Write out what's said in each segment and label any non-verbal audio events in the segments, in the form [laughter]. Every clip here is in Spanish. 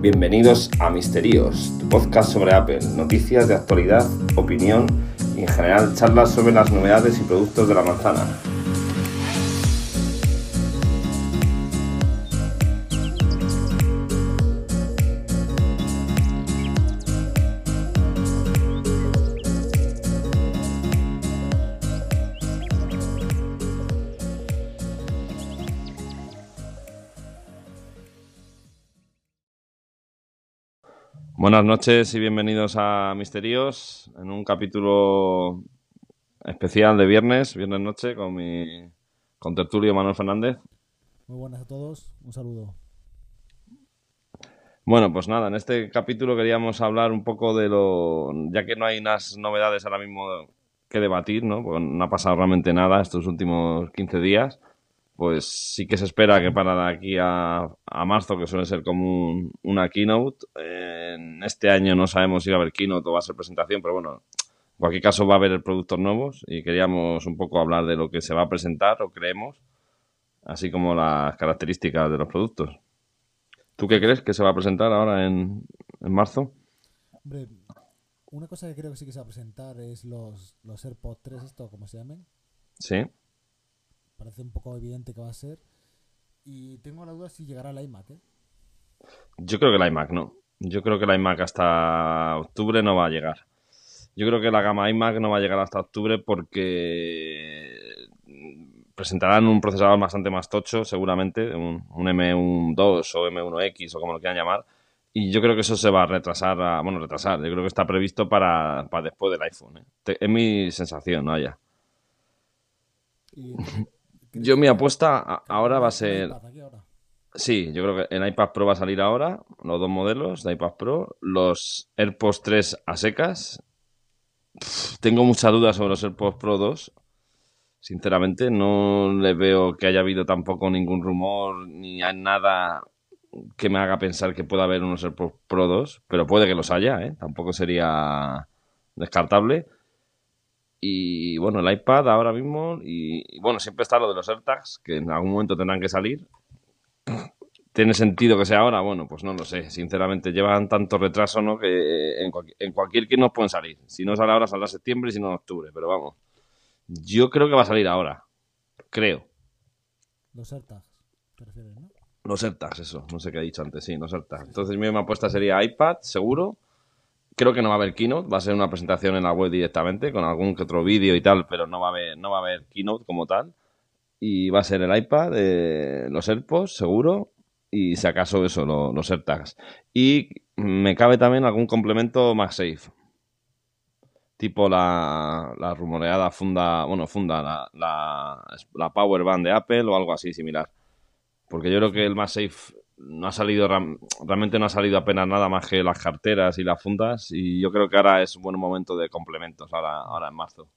Bienvenidos a Misterios, tu podcast sobre Apple, noticias de actualidad, opinión y en general charlas sobre las novedades y productos de la manzana. Buenas noches y bienvenidos a Misterios en un capítulo especial de viernes, viernes noche, con mi con tertulio Manuel Fernández. Muy buenas a todos, un saludo. Bueno, pues nada, en este capítulo queríamos hablar un poco de lo. Ya que no hay unas novedades ahora mismo que debatir, ¿no? Porque no ha pasado realmente nada estos últimos 15 días pues sí que se espera que para de aquí a, marzo, que suele ser como una keynote, en este año no sabemos si va a haber keynote o va a ser presentación, pero bueno, en cualquier caso va a haber productos nuevos y queríamos un poco hablar de lo que se va a presentar o creemos, así como las características de los productos. ¿Tú qué crees que se va a presentar ahora en, marzo? Hombre, una cosa que creo que sí que se va a presentar es los, los AirPods 3, esto, ¿cómo se llaman? Sí parece un poco evidente que va a ser. Y tengo la duda si llegará el iMac, ¿eh? Yo creo que el iMac no. Yo creo que el iMac hasta octubre no va a llegar. Yo creo que la gama iMac no va a llegar hasta octubre porque presentarán un procesador bastante más tocho, seguramente, un, M12 o M1X o como lo quieran llamar. Y yo creo que eso se va a retrasar, a, bueno, retrasar. Yo creo que está previsto para, después del iPhone. ¿eh? Es mi sensación, ¿no? Ya. Yo mi apuesta ahora va a ser... Sí, yo creo que el iPad Pro va a salir ahora, los dos modelos de iPad Pro, los AirPods 3 a secas. tengo muchas dudas sobre los AirPods Pro 2. Sinceramente, no le veo que haya habido tampoco ningún rumor ni nada que me haga pensar que pueda haber unos AirPods Pro 2, pero puede que los haya, ¿eh? tampoco sería descartable. Y bueno, el iPad ahora mismo, y, bueno, siempre está lo de los AirTags, que en algún momento tendrán que salir. ¿Tiene sentido que sea ahora? Bueno, pues no lo sé. Sinceramente, llevan tanto retraso, ¿no? Que en, en cualquier que nos pueden salir. Si no sale ahora, saldrá septiembre y si no, en octubre. Pero vamos, yo creo que va a salir ahora. Creo. Los AirTags, ¿te refieres, no? Los AirTags, eso. No sé qué he dicho antes. Sí, los AirTags. Entonces, mi apuesta sería iPad, seguro. Creo que no va a haber keynote, va a ser una presentación en la web directamente con algún que otro vídeo y tal, pero no va a haber, no va a haber keynote como tal. Y va a ser el iPad, eh, los AirPods, seguro, y si acaso eso, los AirTags. Y me cabe también algún complemento MagSafe. Tipo la, la rumoreada funda, bueno, funda, la, la, la Power Band de Apple o algo así similar. Porque yo creo que el MagSafe no ha salido realmente no ha salido apenas nada más que las carteras y las fundas y yo creo que ahora es un buen momento de complementos ahora, ahora en marzo.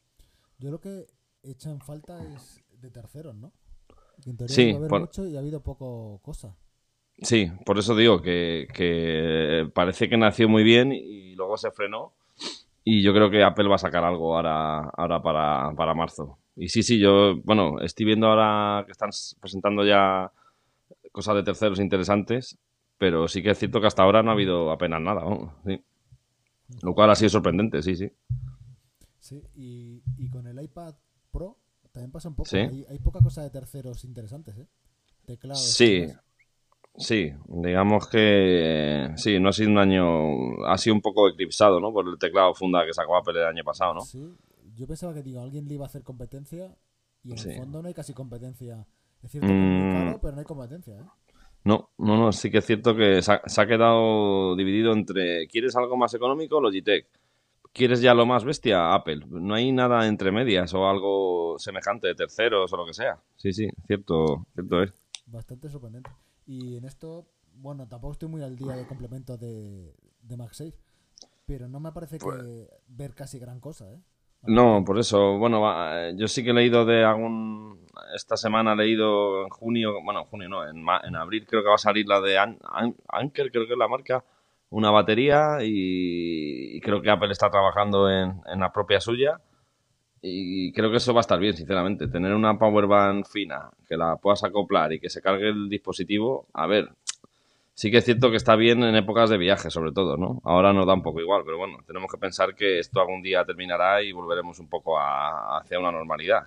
Yo lo que echa en falta es de terceros, ¿no? sí, mucho y ha habido poco cosa. Sí, por eso digo que, que, parece que nació muy bien y luego se frenó y yo creo que Apple va a sacar algo ahora, ahora para, para marzo. Y sí, sí, yo, bueno, estoy viendo ahora que están presentando ya cosas de terceros interesantes, pero sí que es cierto que hasta ahora no ha habido apenas nada, Lo cual ha sido sorprendente, sí, sí. Sí, y, con el iPad Pro también pasa un poco. Hay, poca cosa de terceros interesantes, ¿eh? Teclados. Sí, sí, digamos que sí, no ha sido un año, ha sido un poco eclipsado, ¿no? Por el teclado funda que sacó Apple el año pasado, ¿no? Sí, yo pensaba que digo, alguien le iba a hacer competencia y en el fondo no hay casi competencia. Es cierto mm. Pero no hay competencia, ¿eh? No, no, no, sí que es cierto que se ha, quedado dividido entre ¿quieres algo más económico? Logitech. ¿Quieres ya lo más bestia? Apple. No hay nada entre medias o algo semejante de terceros o lo que sea. Sí, sí, cierto, cierto es. Bastante sorprendente. Y en esto, bueno, tampoco estoy muy al día de complemento de, de MagSafe, pero no me parece que pues ver casi gran cosa, ¿eh? No, por eso, bueno, yo sí que he leído de algún, esta semana he leído en junio, bueno, en junio no, en, en abril creo que va a salir la de Anker, creo que es la marca, una batería y, creo que Apple está trabajando en, la propia suya y creo que eso va a estar bien, sinceramente, tener una power band fina que la puedas acoplar y que se cargue el dispositivo, a ver, Sí que es cierto que está bien en épocas de viaje, sobre todo, ¿no? Ahora nos da un poco igual, pero bueno, tenemos que pensar que esto algún día terminará y volveremos un poco a, hacia una normalidad.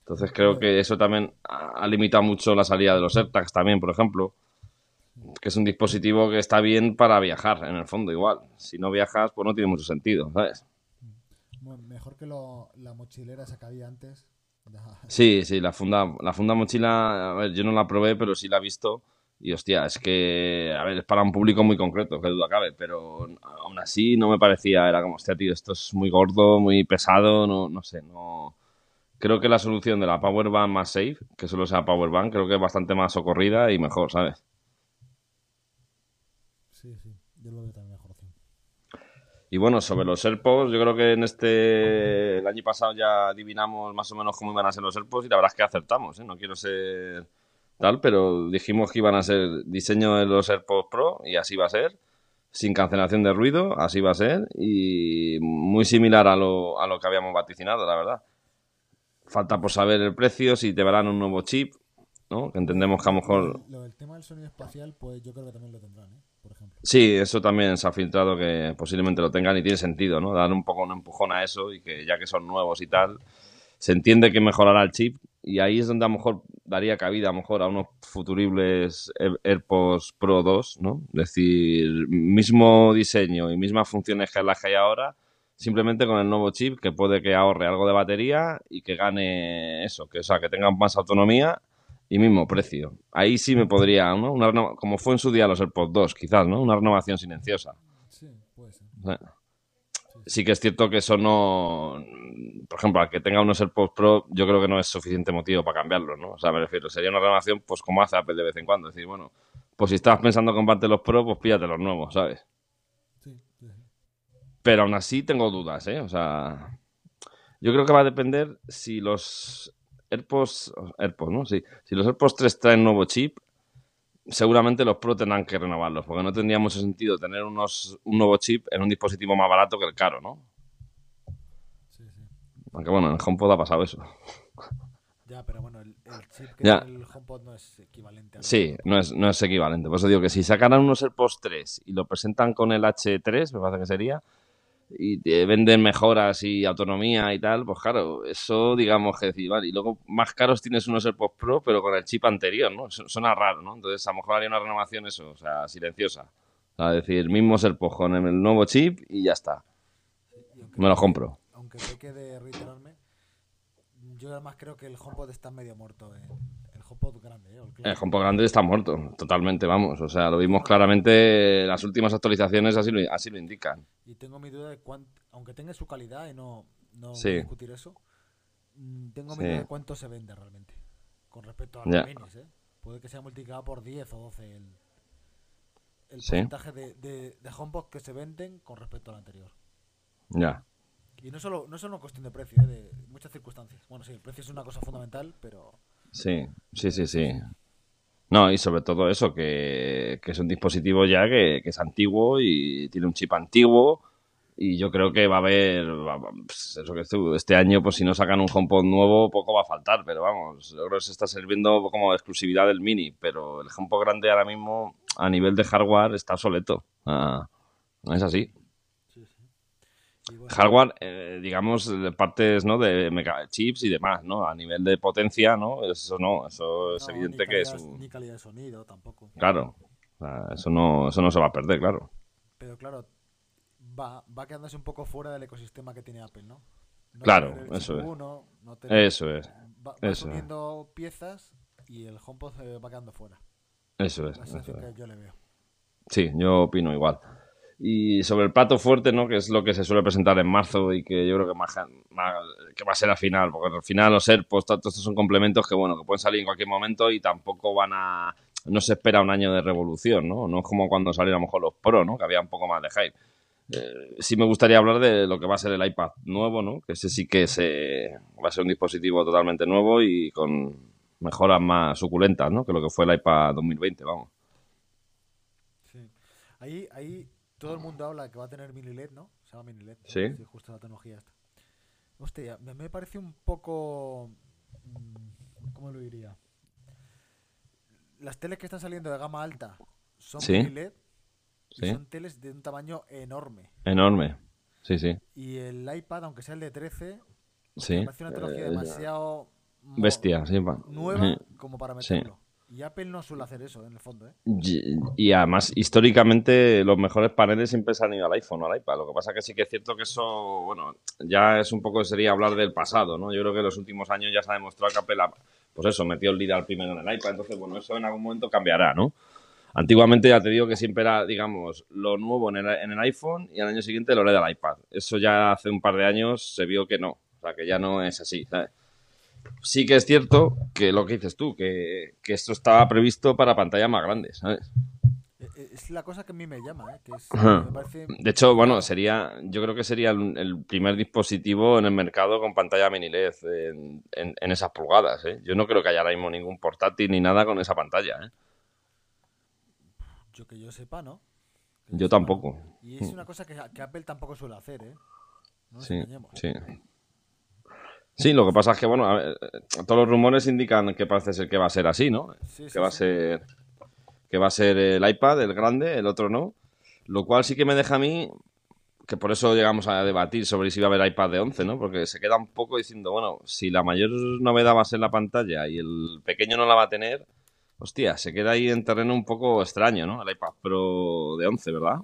Entonces creo que eso también ha limitado mucho la salida de los AirTags también, por ejemplo, que es un dispositivo que está bien para viajar, en el fondo, igual. Si no viajas, pues no tiene mucho sentido, ¿sabes? mejor que la mochilera esa que había antes. Sí, sí, la funda, la funda mochila, a ver, yo no la probé, pero sí la he visto y hostia, es que, a ver, es para un público muy concreto, que duda cabe, pero aún así no me parecía, era como, hostia, tío, esto es muy gordo, muy pesado, no, no sé, no... Creo que la solución de la Powerbank más safe, que solo sea Powerbank, creo que es bastante más socorrida y mejor, ¿sabes? Sí, sí, yo lo veo también mejor. Y bueno, sobre los AirPods, yo creo que en este, el año pasado ya adivinamos más o menos cómo iban a ser los AirPods y la verdad es que acertamos, ¿eh? No quiero ser tal, pero dijimos que iban a ser diseño de los AirPods Pro y así va a ser, sin cancelación de ruido, así va a ser y muy similar a lo, a lo que habíamos vaticinado, la verdad. Falta por saber el precio, si te verán un nuevo chip, ¿no? Que entendemos que a lo mejor... Lo del tema del sonido espacial, pues yo creo que también lo tendrán, ¿eh? Por ejemplo. Sí, eso también se ha filtrado que posiblemente lo tengan y tiene sentido, ¿no? Dar un poco un empujón a eso y que ya que son nuevos y tal, se entiende que mejorará el chip y ahí es donde a lo mejor daría cabida a lo mejor a unos futuribles AirPods Pro 2, ¿no? Es decir, mismo diseño y mismas funciones que las que hay ahora, simplemente con el nuevo chip que puede que ahorre algo de batería y que gane eso, que o sea, que tenga más autonomía y mismo precio. Ahí sí me podría, ¿no? Una como fue en su día los AirPods 2, quizás, ¿no? Una renovación silenciosa. Sí, puede ser sí que es cierto que eso no. Por ejemplo, al que tenga unos AirPods Pro, yo creo que no es suficiente motivo para cambiarlos, ¿no? O sea, me refiero, sería una renovación, pues como hace Apple de vez en cuando. Es decir, bueno, pues si estabas pensando comprarte los Pro, pues píllate los nuevos, ¿sabes? Sí, sí. Pero aún así tengo dudas, ¿eh? O sea, yo creo que va a depender si los AirPods, AirPods, ¿no? Sí. Si los AirPods 3 traen nuevo chip, seguramente los Pro tendrán que renovarlos, porque no tendría mucho sentido tener unos, un nuevo chip en un dispositivo más barato que el caro, ¿no? Sí, sí. Aunque bueno, en el HomePod ha pasado eso. Ya, pero bueno, el, chip que tiene el HomePod no es equivalente a Sí, no es, no es equivalente. Por eso digo que si sacaran unos AirPods 3 y lo presentan con el H3, me parece que sería, y te venden mejoras y autonomía y tal, pues claro, eso digamos que decir, vale, y luego más caros tienes unos AirPods Pro, pero con el chip anterior, ¿no? Suena raro, ¿no? Entonces a lo mejor haría una renovación eso, o sea, silenciosa. O sea, decir, mismo AirPods con el nuevo chip y ya está. Me lo compro. Aunque me quede reiterarme, yo además creo que el HomePod está medio muerto en, HomePod grande. ¿eh? El, HomePod grande está muerto, totalmente, vamos. O sea, lo vimos claramente, las últimas actualizaciones así lo, así lo indican. Y tengo mi duda de cuánto, aunque tenga su calidad y no, no discutir eso, mm, tengo mi duda de cuánto se vende realmente con respecto a los minis. ¿eh? Puede que sea multiplicado por 10 o 12 el, el porcentaje de, de, de HomePod que se venden con respecto al anterior. Ya. Y no solo, no solo una cuestión de precio, ¿eh? de muchas circunstancias. Bueno, sí, el precio es una cosa fundamental, pero Sí, sí, sí, sí. No, y sobre todo eso, que, es un dispositivo ya que, es antiguo y tiene un chip antiguo. Y yo creo que va a haber, pues, eso que este año, pues si no sacan un HomePod nuevo, poco va a faltar. Pero vamos, yo creo que se está sirviendo como exclusividad del Mini. Pero el HomePod grande ahora mismo, a nivel de hardware, está obsoleto. Ah, es así hardware, eh, digamos, partes ¿no? de chips y demás, ¿no? A nivel de potencia, ¿no? Eso no, eso es evidente que es un... Ni calidad de sonido tampoco. Claro, eso, no, eso no se va a perder, claro. Pero claro, va, va quedándose un poco fuera del ecosistema que tiene Apple, ¿no? claro, eso es. eso es. Va, va piezas y el HomePod se va quedando fuera. Eso es. Eso que yo le veo. Sí, yo opino igual. Y sobre el plato fuerte, ¿no? Que es lo que se suele presentar en marzo y que yo creo que, más, que va a ser al final, porque al final los AirPods, todos estos son complementos que, bueno, que pueden salir en cualquier momento y tampoco van a... No se espera un año de revolución, ¿no? No es como cuando salieron a lo mejor los Pro, ¿no? Que había un poco más de hype. Eh, sí me gustaría hablar de lo que va a ser el iPad nuevo, ¿no? Que ese sí que se, va a ser un dispositivo totalmente nuevo y con mejoras más suculentas, ¿no? Que lo que fue el iPad 2020, vamos. Sí. Ahí, ahí todo el mundo habla que va a tener mini LED, ¿no? Se llama mini LED. Sí. justo la tecnología esta. Hostia, me parece un poco... Mm, ¿Cómo lo diría? Las teles que están saliendo de gama alta son mini LED y son teles de un tamaño enorme. Enorme, sí, sí. Y el iPad, aunque sea el de 13, sí. parece una tecnología eh, demasiado bestia, sí, nueva como para meterlo. Y Apple no suele hacer eso, en el fondo. ¿eh? Y, además, históricamente, los mejores paneles siempre se han ido al iPhone o al iPad. Lo que pasa que sí que es cierto que eso, bueno, ya es un poco, sería hablar del pasado, ¿no? Yo creo que en los últimos años ya se ha demostrado que Apple, pues eso, metió el líder primero en el iPad. Entonces, bueno, eso en algún momento cambiará, ¿no? Antiguamente ya te digo que siempre era, digamos, lo nuevo en el, en el iPhone y al año siguiente lo era del iPad. Eso ya hace un par de años se vio que no. O sea, que ya no es así, ¿sabes? Sí que es cierto que lo que dices tú, que, esto estaba previsto para pantallas más grandes, ¿sabes? E, es la cosa que a mí me llama, ¿eh? De hecho, bueno, sería, yo creo que sería el, primer dispositivo en el mercado con pantalla mini LED en, esas pulgadas, ¿eh? Yo no creo que haya ahora mismo ningún portátil ni nada con esa pantalla, ¿eh? Yo que yo sepa, ¿no? yo tampoco. Y es una cosa que, Apple tampoco suele hacer, ¿eh? sí, sí. Sí, lo que pasa es que, bueno, todos los rumores indican que parece ser que va a ser así, ¿no? que va a ser que va a ser el iPad, el grande, el otro no. Lo cual sí que me deja a mí, que por eso llegamos a debatir sobre si va a haber iPad de 11, ¿no? Porque se queda un poco diciendo, bueno, si la mayor novedad va a ser la pantalla y el pequeño no la va a tener, hostia, se queda ahí en terreno un poco extraño, ¿no? El iPad Pro de 11, ¿verdad?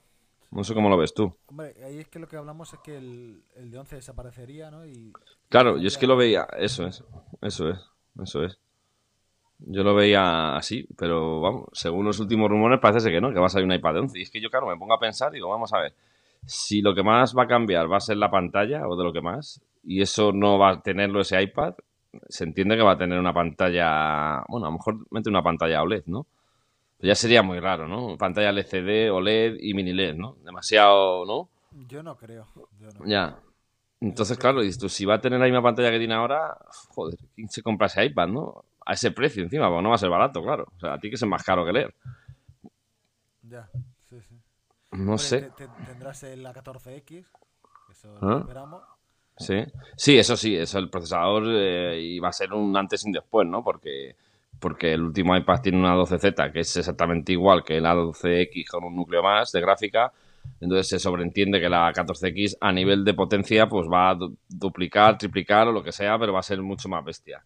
No sé cómo lo ves tú. Hombre, ahí es que lo que hablamos es que el, el de 11 desaparecería, ¿no? Y, claro, yo es que lo veía, eso es, eso es, eso es. Yo lo veía así, pero vamos, según los últimos rumores parece ser que no, que va a salir un iPad de 11. Y es que yo, claro, me pongo a pensar y digo, vamos a ver, si lo que más va a cambiar va a ser la pantalla o de lo que más, y eso no va a tenerlo ese iPad, se entiende que va a tener una pantalla, bueno, a lo mejor mete una pantalla OLED, ¿no? Ya sería muy raro, ¿no? Pantalla LCD, OLED y mini LED, ¿no? Demasiado, ¿no? Yo no creo. Ya. Entonces, claro, dices tú, si va a tener la misma pantalla que tiene ahora, joder, ¿quién se compra ese iPad, no? A ese precio encima, porque no va a ser barato, claro. O sea, a ti que es más caro que leer. Ya, sí, sí. No sé. tendrás el A14X, eso lo ¿Ah? esperamos. Sí, sí, eso sí, eso el procesador eh, y va a ser un antes y un después, ¿no? Porque porque el último iPad tiene una 12Z que es exactamente igual que la 12X con un núcleo más de gráfica. Entonces se sobreentiende que la 14X a nivel de potencia pues va a duplicar, triplicar o lo que sea, pero va a ser mucho más bestia.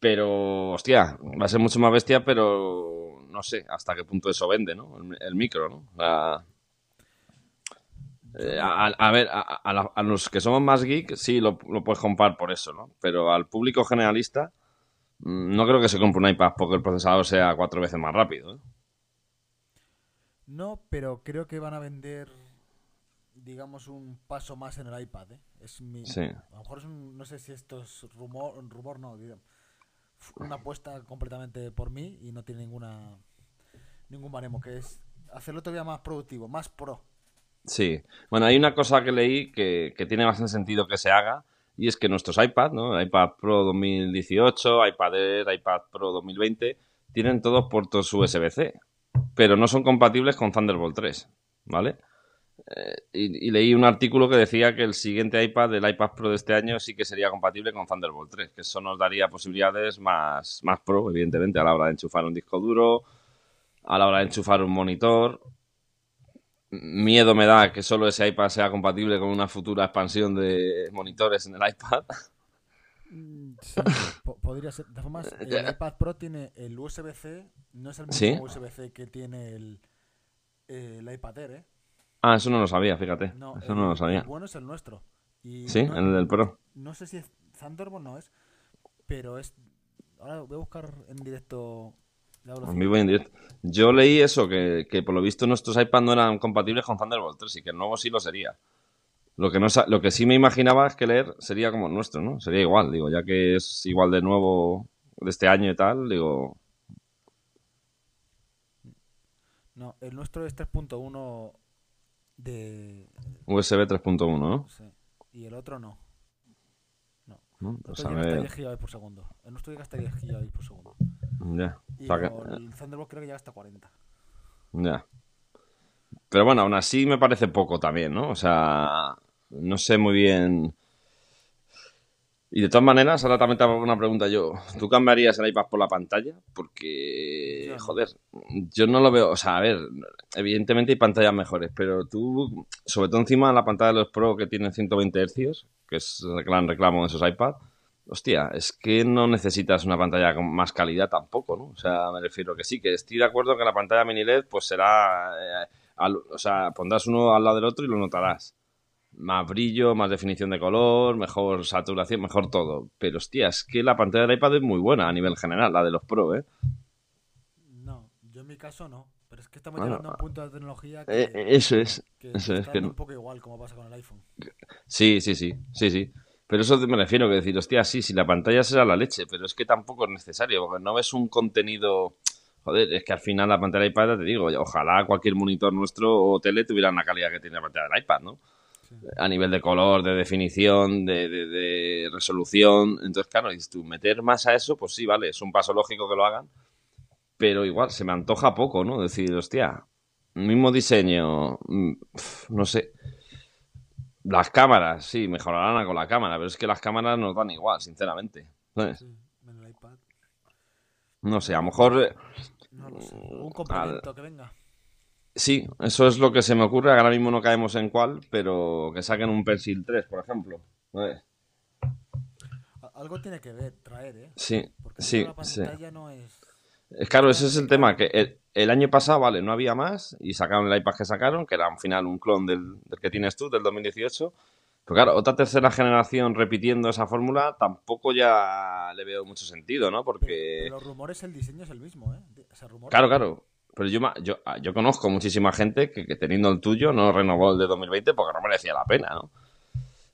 Pero, hostia, va a ser mucho más bestia, pero no sé hasta qué punto eso vende, ¿no? El, micro, ¿no? Eh, a, ver, a, los que somos más geek sí lo, puedes comprar por eso, ¿no? Pero al público generalista no creo que se compre un iPad porque el procesador sea cuatro veces más rápido. ¿eh? No, pero creo que van a vender, digamos, un paso más en el iPad. ¿eh? Es mi, A lo mejor es un, no sé si esto es rumor, rumor no, una apuesta completamente por mí y no tiene ninguna ningún baremo, que es hacerlo todavía más productivo, más pro. Sí, bueno, hay una cosa que leí que, que tiene bastante sentido que se haga, y es que nuestros iPad, ¿no? iPad Pro 2018, iPad Air, iPad Pro 2020, tienen todos puertos USB-C, pero no son compatibles con Thunderbolt 3, ¿vale? Eh, y, leí un artículo que decía que el siguiente iPad, el iPad Pro de este año, sí que sería compatible con Thunderbolt 3, que eso nos daría posibilidades más, más pro, evidentemente, a la hora de enchufar un disco duro, a la hora de enchufar un monitor, miedo me da que solo ese iPad sea compatible con una futura expansión de monitores en el iPad. Mm, sí, podría ser. De todas formas, el iPad Pro tiene el USB-C, no es el mismo USB-C que tiene el, el iPad Air, ¿eh? Ah, eso no lo sabía, fíjate. eso no lo sabía. El bueno es el nuestro. sí, el del Pro. No sé si es Thunderbolt, no es, pero es... Ahora voy a buscar en directo yo leí eso, que, por lo visto nuestros iPads no eran compatibles con Thunderbolt 3 y que el nuevo sí lo sería. Lo que, no, lo que sí me imaginaba es que leer sería como el nuestro, ¿no? Sería igual, digo, ya que es igual de nuevo de este año y tal, digo... No, el nuestro es 3.1 de... USB 3.1, ¿no? Sí. Y el otro no. No. ¿No? Pues el nuestro llega hasta 10 GB por segundo. El nuestro llega hasta 10 GB por segundo. Ya. Y el Thunderbolt creo que llega hasta 40. Ya. Pero bueno, aún así me parece poco también, ¿no? O sea, no sé muy bien. Y de todas maneras, ahora también te hago una pregunta yo. ¿Tú cambiarías el iPad por la pantalla? Porque, joder, yo no lo veo. O sea, a ver, evidentemente hay pantallas mejores, pero tú, sobre todo encima de la pantalla de los Pro que tienen 120 Hz, que es el gran reclamo de esos iPads, hostia, es que no necesitas una pantalla con más calidad tampoco, ¿no? O sea, me refiero que sí, que estoy de acuerdo que la pantalla mini LED, pues será. Eh, o sea, pondrás uno al lado del otro y lo notarás más brillo, más definición de color, mejor saturación, mejor todo. Pero hostia, es que la pantalla del iPad es muy buena a nivel general, la de los Pro, ¿eh? No, yo en mi caso no. Pero es que estamos llegando a un punto de tecnología eh, que, eso es. eso es que un poco igual como pasa con el iPhone. Sí, sí, sí, sí, sí. Pero eso me refiero que decir, hostia, sí, si la pantalla será la leche, pero es que tampoco es necesario, porque no ves un contenido. Joder, es que al final la pantalla del iPad, te digo, ojalá cualquier monitor nuestro o tele tuviera la calidad que tiene la pantalla del iPad, ¿no? a nivel de color, de definición, de, resolución. Entonces, claro, y tú meter más a eso, pues sí, vale, es un paso lógico que lo hagan, pero igual se me antoja poco, ¿no? Decir, hostia, mismo diseño, mm, no sé. Las cámaras, sí, mejorarán con la cámara, pero es que las cámaras nos dan igual, sinceramente. No sé, a lo mejor... Eh, un complemento que venga. Sí, eso es lo que se me ocurre. Ahora mismo no caemos en cuál, pero que saquen un Pencil 3, por ejemplo. Algo tiene que ver, traer, ¿eh? Sí, Porque sí. La pantalla no es... Claro, ese es el tema, que el, año pasado, vale, no había más y sacaron el iPad que sacaron, que era al final un clon del, que tienes tú, del 2018. Pero claro, otra tercera generación repitiendo esa fórmula tampoco ya le veo mucho sentido, ¿no? Porque... los rumores, el diseño es el mismo, ¿eh? Claro, claro. Pero yo, yo, ah, yo conozco muchísima gente que, teniendo el tuyo no renovó el de 2020 porque no merecía la pena, ¿no?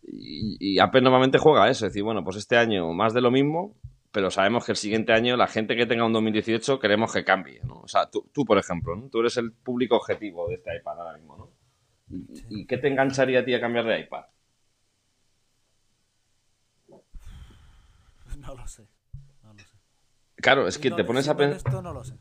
Y, y Apple normalmente juega eso, es decir, bueno, pues este año más de lo mismo, pero sabemos que el siguiente año la gente que tenga un 2018 queremos que cambie, ¿no? O sea, tú, tú por ejemplo, ¿no? tú eres el público objetivo de este iPad ahora mismo, ¿no? ¿Y, qué te engancharía a ti a cambiar de iPad? [laughs] No lo sé, no lo sé. Claro, es que te pones a pensar... Esto no lo sé.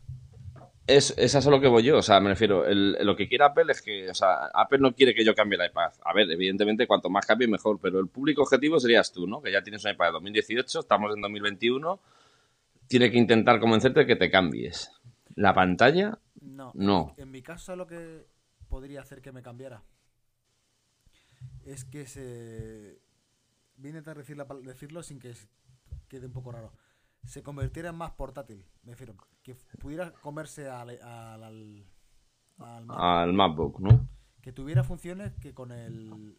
Es, es a lo que voy yo, o sea, me refiero, lo que quiere Apple es que, o sea, Apple no quiere que yo cambie el iPad. A ver, evidentemente, cuanto más cambie, mejor, pero el público objetivo serías tú, ¿no? Que ya tienes un iPad de 2018, estamos en 2021, tiene que intentar convencerte de que te cambies. ¿La pantalla? No. no. En mi caso, lo que podría hacer que me cambiara es que se. Vine a decirlo sin que quede un poco raro se convirtiera en más portátil. Me refiero, que pudiera comerse al, al, al, MacBook. ¿no? Que tuviera funciones que con el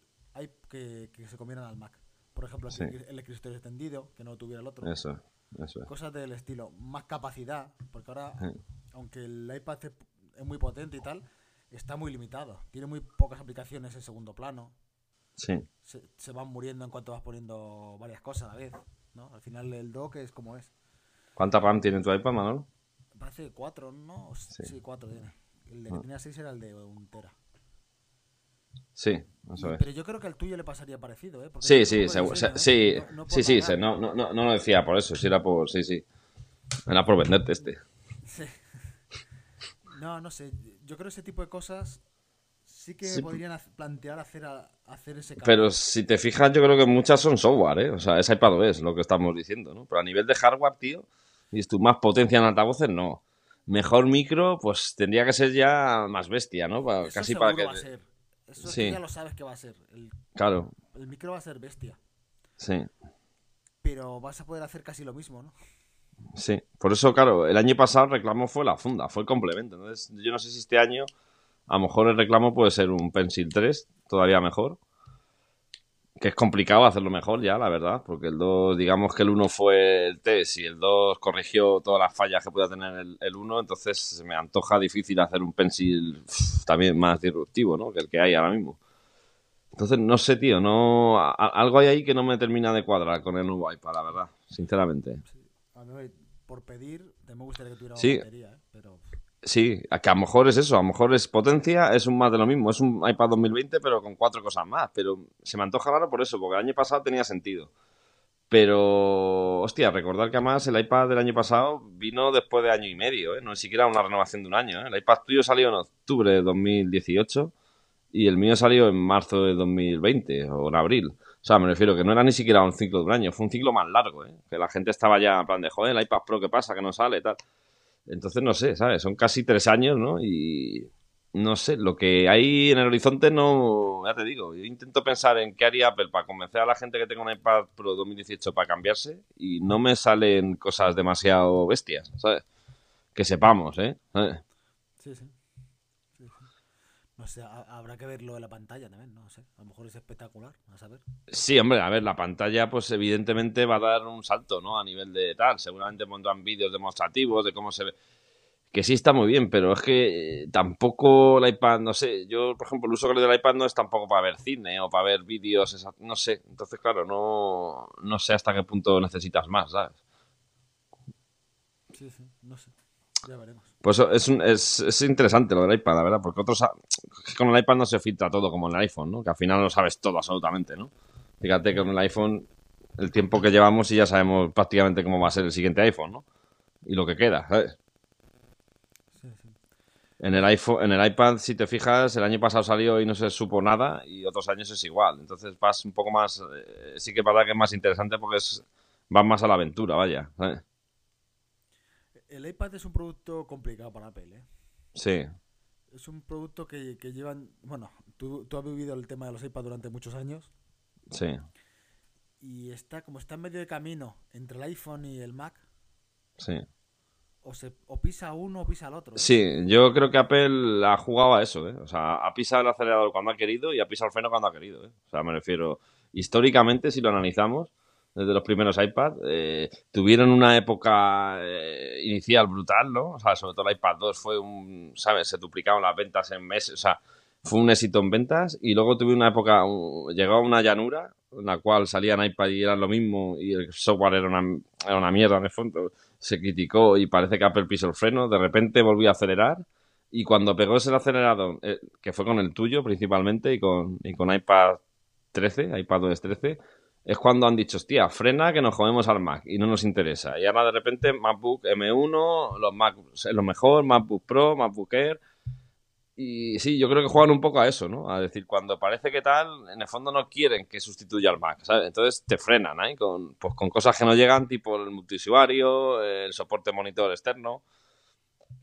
que, que se comieran al Mac. Por ejemplo, el escritorio extendido, que no tuviera el otro. Eso, eso. Cosas del estilo. Más capacidad, porque ahora, aunque el iPad es muy potente y tal, está muy limitado. Tiene muy pocas aplicaciones en segundo plano. Sí. Se, se van muriendo en cuanto vas poniendo varias cosas a la vez. ¿No? Al final el dock es como es. ¿Cuánta RAM tiene tu iPad, Manolo? Me parece 4, ¿no? Sí, 4 tiene. El de que ah. tenía 6 era el de un tera. Sí, eso es. Pero yo creo que al tuyo le pasaría parecido, ¿eh? sí, sí, sí, sí, sí, sí, sí, no, no, no, no lo decía por eso, si era por, sí, sí. Era por venderte este. Sí. [laughs] No, no sé, yo creo que ese tipo de cosas sí que podrían plantear hacer, hacer ese cambio. Pero si te fijas, yo creo que muchas son software, ¿eh? O sea, es iPadOS lo que estamos diciendo, ¿no? Pero a nivel de hardware, tío, y tú más potencia en altavoces, no. Mejor micro, pues tendría que ser ya más bestia, ¿no? casi para que. Va a ser. Eso sí. ya lo sabes que va a ser. El, claro. El micro va a ser bestia. Sí. Pero vas a poder hacer casi lo mismo, ¿no? Sí, por eso, claro, el año pasado el reclamo fue la funda, fue el complemento. Entonces, yo no sé si este año a lo mejor el reclamo puede ser un Pencil 3, todavía mejor. Que es complicado hacerlo mejor ya, la verdad, porque el 2, digamos que el 1 fue el test y el 2 corrigió todas las fallas que pueda tener el, 1, entonces se me antoja difícil hacer un Pencil también más disruptivo, ¿no? Que el que hay ahora mismo. Entonces, no sé, tío, no algo hay ahí que no me termina de cuadrar con el nuevo iPad, la verdad, sinceramente. A mí, por pedir, me gustaría que tuviera una batería, ¿eh? pero... Sí, que a lo mejor es eso, a lo mejor es potencia, es un más de lo mismo, es un iPad 2020 pero con cuatro cosas más, pero se me antoja raro por eso, porque el año pasado tenía sentido. Pero, hostia, recordar que además el iPad del año pasado vino después de año y medio, ¿eh? no es siquiera una renovación de un año. ¿eh? El iPad tuyo salió en octubre de 2018 y el mío salió en marzo de 2020 o en abril. O sea, me refiero que no era ni siquiera un ciclo de un año, fue un ciclo más largo, ¿eh? Que la gente estaba ya en plan de, joder, el iPad Pro, ¿qué pasa? Que no sale, tal. Entonces, no sé, ¿sabes? Son casi tres años, ¿no? Y no sé, lo que hay en el horizonte no, ya te digo, yo intento pensar en qué haría Apple para convencer a la gente que tenga un iPad Pro 2018 para cambiarse y no me salen cosas demasiado bestias, ¿sabes? Que sepamos, ¿eh? Sí, sí. No sé, habrá que verlo en la pantalla también, no sé. A lo mejor es espectacular, a saber. Sí, hombre, a ver, la pantalla, pues evidentemente va a dar un salto, ¿no? A nivel de tal. Seguramente pondrán vídeos demostrativos de cómo se ve. Que sí está muy bien, pero es que eh, tampoco el iPad, no sé. Yo, por ejemplo, el uso que le doy del iPad no es tampoco para ver cine o para ver vídeos, no sé. Entonces, claro, no, no sé hasta qué punto necesitas más, ¿sabes? Sí, sí, no sé. Ya veremos. Pues es, es, es, interesante lo del iPad, la verdad, porque otros con el iPad no se filtra todo como en el iPhone, ¿no? Que al final no sabes todo absolutamente, ¿no? Fíjate que con el iPhone el tiempo que llevamos y ya sabemos prácticamente cómo va a ser el siguiente iPhone, ¿no? Y lo que queda, ¿sabes? En el iPhone, en el iPad, si te fijas, el año pasado salió y no se supo nada y otros años es igual. Entonces vas un poco más, eh, sí que es verdad que es más interesante porque es, vas más a la aventura, vaya. ¿sabes? El iPad es un producto complicado para Apple, ¿eh? Sí. Es un producto que, llevan... Bueno, tú, has vivido el tema de los iPads durante muchos años. Sí. Y está como está en medio de camino entre el iPhone y el Mac. Sí. O, se, o pisa uno o pisa el otro. ¿eh? Sí, yo creo que Apple ha jugado a eso, ¿eh? O sea, ha pisado el acelerador cuando ha querido y ha pisado el freno cuando ha querido, ¿eh? O sea, me refiero, históricamente, si lo analizamos, desde los primeros iPad, eh, tuvieron una época eh, inicial brutal, ¿no? O sea, sobre todo el iPad 2 fue un, ¿sabes? Se duplicaron las ventas en meses, o sea, fue un éxito en ventas y luego tuve una época, llegó a una llanura en la cual salían iPad y eran lo mismo y el software era una, era una mierda en el fondo, se criticó y parece que Apple pisó el freno, de repente volvió a acelerar y cuando pegó ese acelerador, eh, que fue con el tuyo principalmente y con, y con iPad 13, iPad 13, es cuando han dicho, hostia, frena que nos jodemos al Mac y no nos interesa. Y ahora de repente MacBook M1, los Mac lo mejor, MacBook Pro, MacBook Air. Y sí, yo creo que juegan un poco a eso, ¿no? A decir, cuando parece que tal, en el fondo no quieren que sustituya al Mac, ¿sabes? Entonces te frenan, ¿eh? Con, pues con cosas que no llegan, tipo el multiusuario, el soporte monitor externo.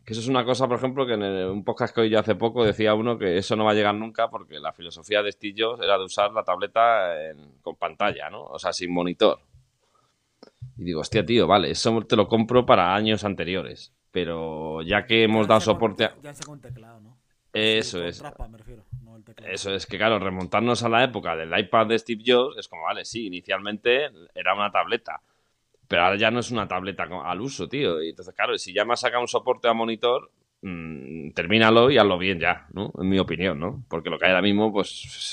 Que eso es una cosa, por ejemplo, que en un podcast que oí yo hace poco decía uno que eso no va a llegar nunca porque la filosofía de Steve era de usar la tableta con pantalla, ¿no? O sea, sin monitor. Y digo, hostia, tío, vale, eso te lo compro para años anteriores. Pero ya que hemos dado soporte a... Ya con teclado, ¿no? Eso es. Eso es que, claro, remontarnos a la época del iPad de Steve Jobs es como, vale, sí, inicialmente era una tableta pero ahora ya no es una tableta al uso, tío. Y entonces, claro, si ya me has sacado un soporte a monitor, mmm, termínalo y hazlo bien ya, ¿no? En mi opinión, ¿no? Porque lo que hay ahora mismo, pues,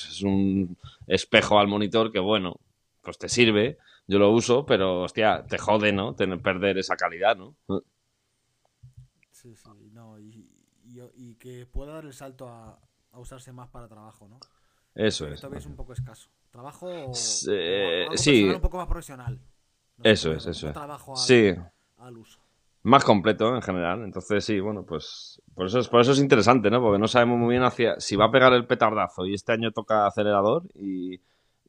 es un espejo al monitor que, bueno, pues te sirve, yo lo uso, pero, hostia, te jode, ¿no? Tener, perder esa calidad, ¿no? Sí, sí, no, y, que pueda dar el salto a, usarse más para trabajo, ¿no? Eso es. Todavía es un poco escaso. ¿Trabajo eh, sí. un poco más profesional? Eso es, eso es. sí. Más completo en general. Entonces, sí, bueno, pues por eso, es, por eso es interesante, ¿no? Porque no sabemos muy bien hacia si va a pegar el petardazo y este año toca acelerador y,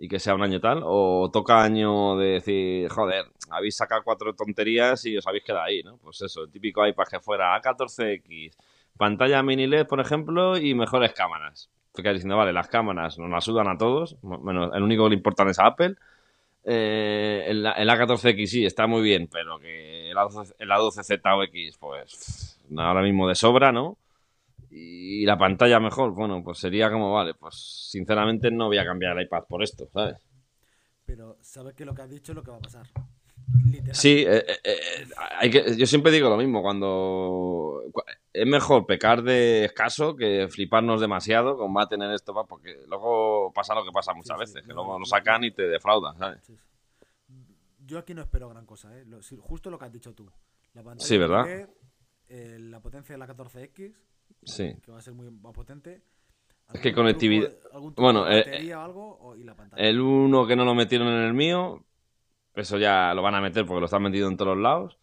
que sea un año tal, o toca año de decir, joder, habéis sacado cuatro tonterías y os habéis quedado ahí, ¿no? Pues eso, el típico iPad que fuera A14X, pantalla mini LED, por ejemplo, y mejores cámaras. Porque diciendo, vale, las cámaras nos las sudan a todos, menos el único que le importan es a Apple eh, el, A14X sí, está muy bien, pero que el, A12, o X, pues ahora mismo de sobra, ¿no? Y la pantalla mejor, bueno, pues sería como, vale, pues sinceramente no voy a cambiar el iPad por esto, ¿sabes? Pero sabes que lo que has dicho es lo que va a pasar. Sí, eh, eh, eh, hay que, yo siempre digo lo mismo, cuando es mejor pecar de escaso que fliparnos demasiado con va a tener esto, porque luego pasa lo que pasa muchas veces, que luego lo sacan y te defraudan, ¿sabes? Yo aquí no espero gran cosa, ¿eh? justo lo que has dicho tú. La pantalla sí, ¿verdad? la potencia de la 14X, sí. que va a ser muy potente. Es que conectividad. Bueno, el uno que no lo metieron en el mío, eso ya lo van a meter porque lo están metido en todos lados.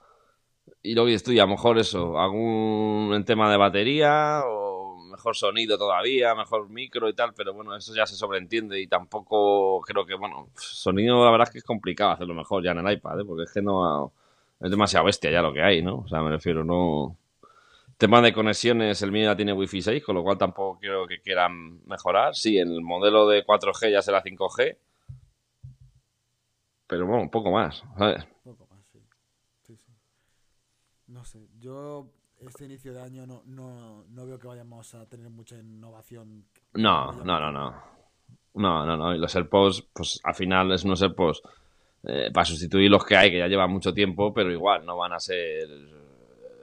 Y luego dices tú, a lo mejor eso, algún tema de batería o mejor sonido todavía, mejor micro y tal, pero bueno, eso ya se sobreentiende y tampoco creo que, bueno, sonido la verdad es que es complicado hacerlo mejor ya en el iPad, ¿eh? porque es que no es demasiado bestia ya lo que hay, ¿no? O sea, me refiero, no... Tema de conexiones, el mío ya tiene Wi-Fi 6, con lo cual tampoco creo que quieran mejorar. Sí, en el modelo de 4G ya será 5G, pero bueno, un poco más, ¿sabes? Poco más, sí. sí, sí. No sé, yo este inicio de año no, no, no veo que vayamos a tener mucha innovación. No, no, no, no. No, no, no. Y los AirPods, pues al final es unos AirPods eh, para sustituir los que hay, que ya llevan mucho tiempo, pero igual no van a ser.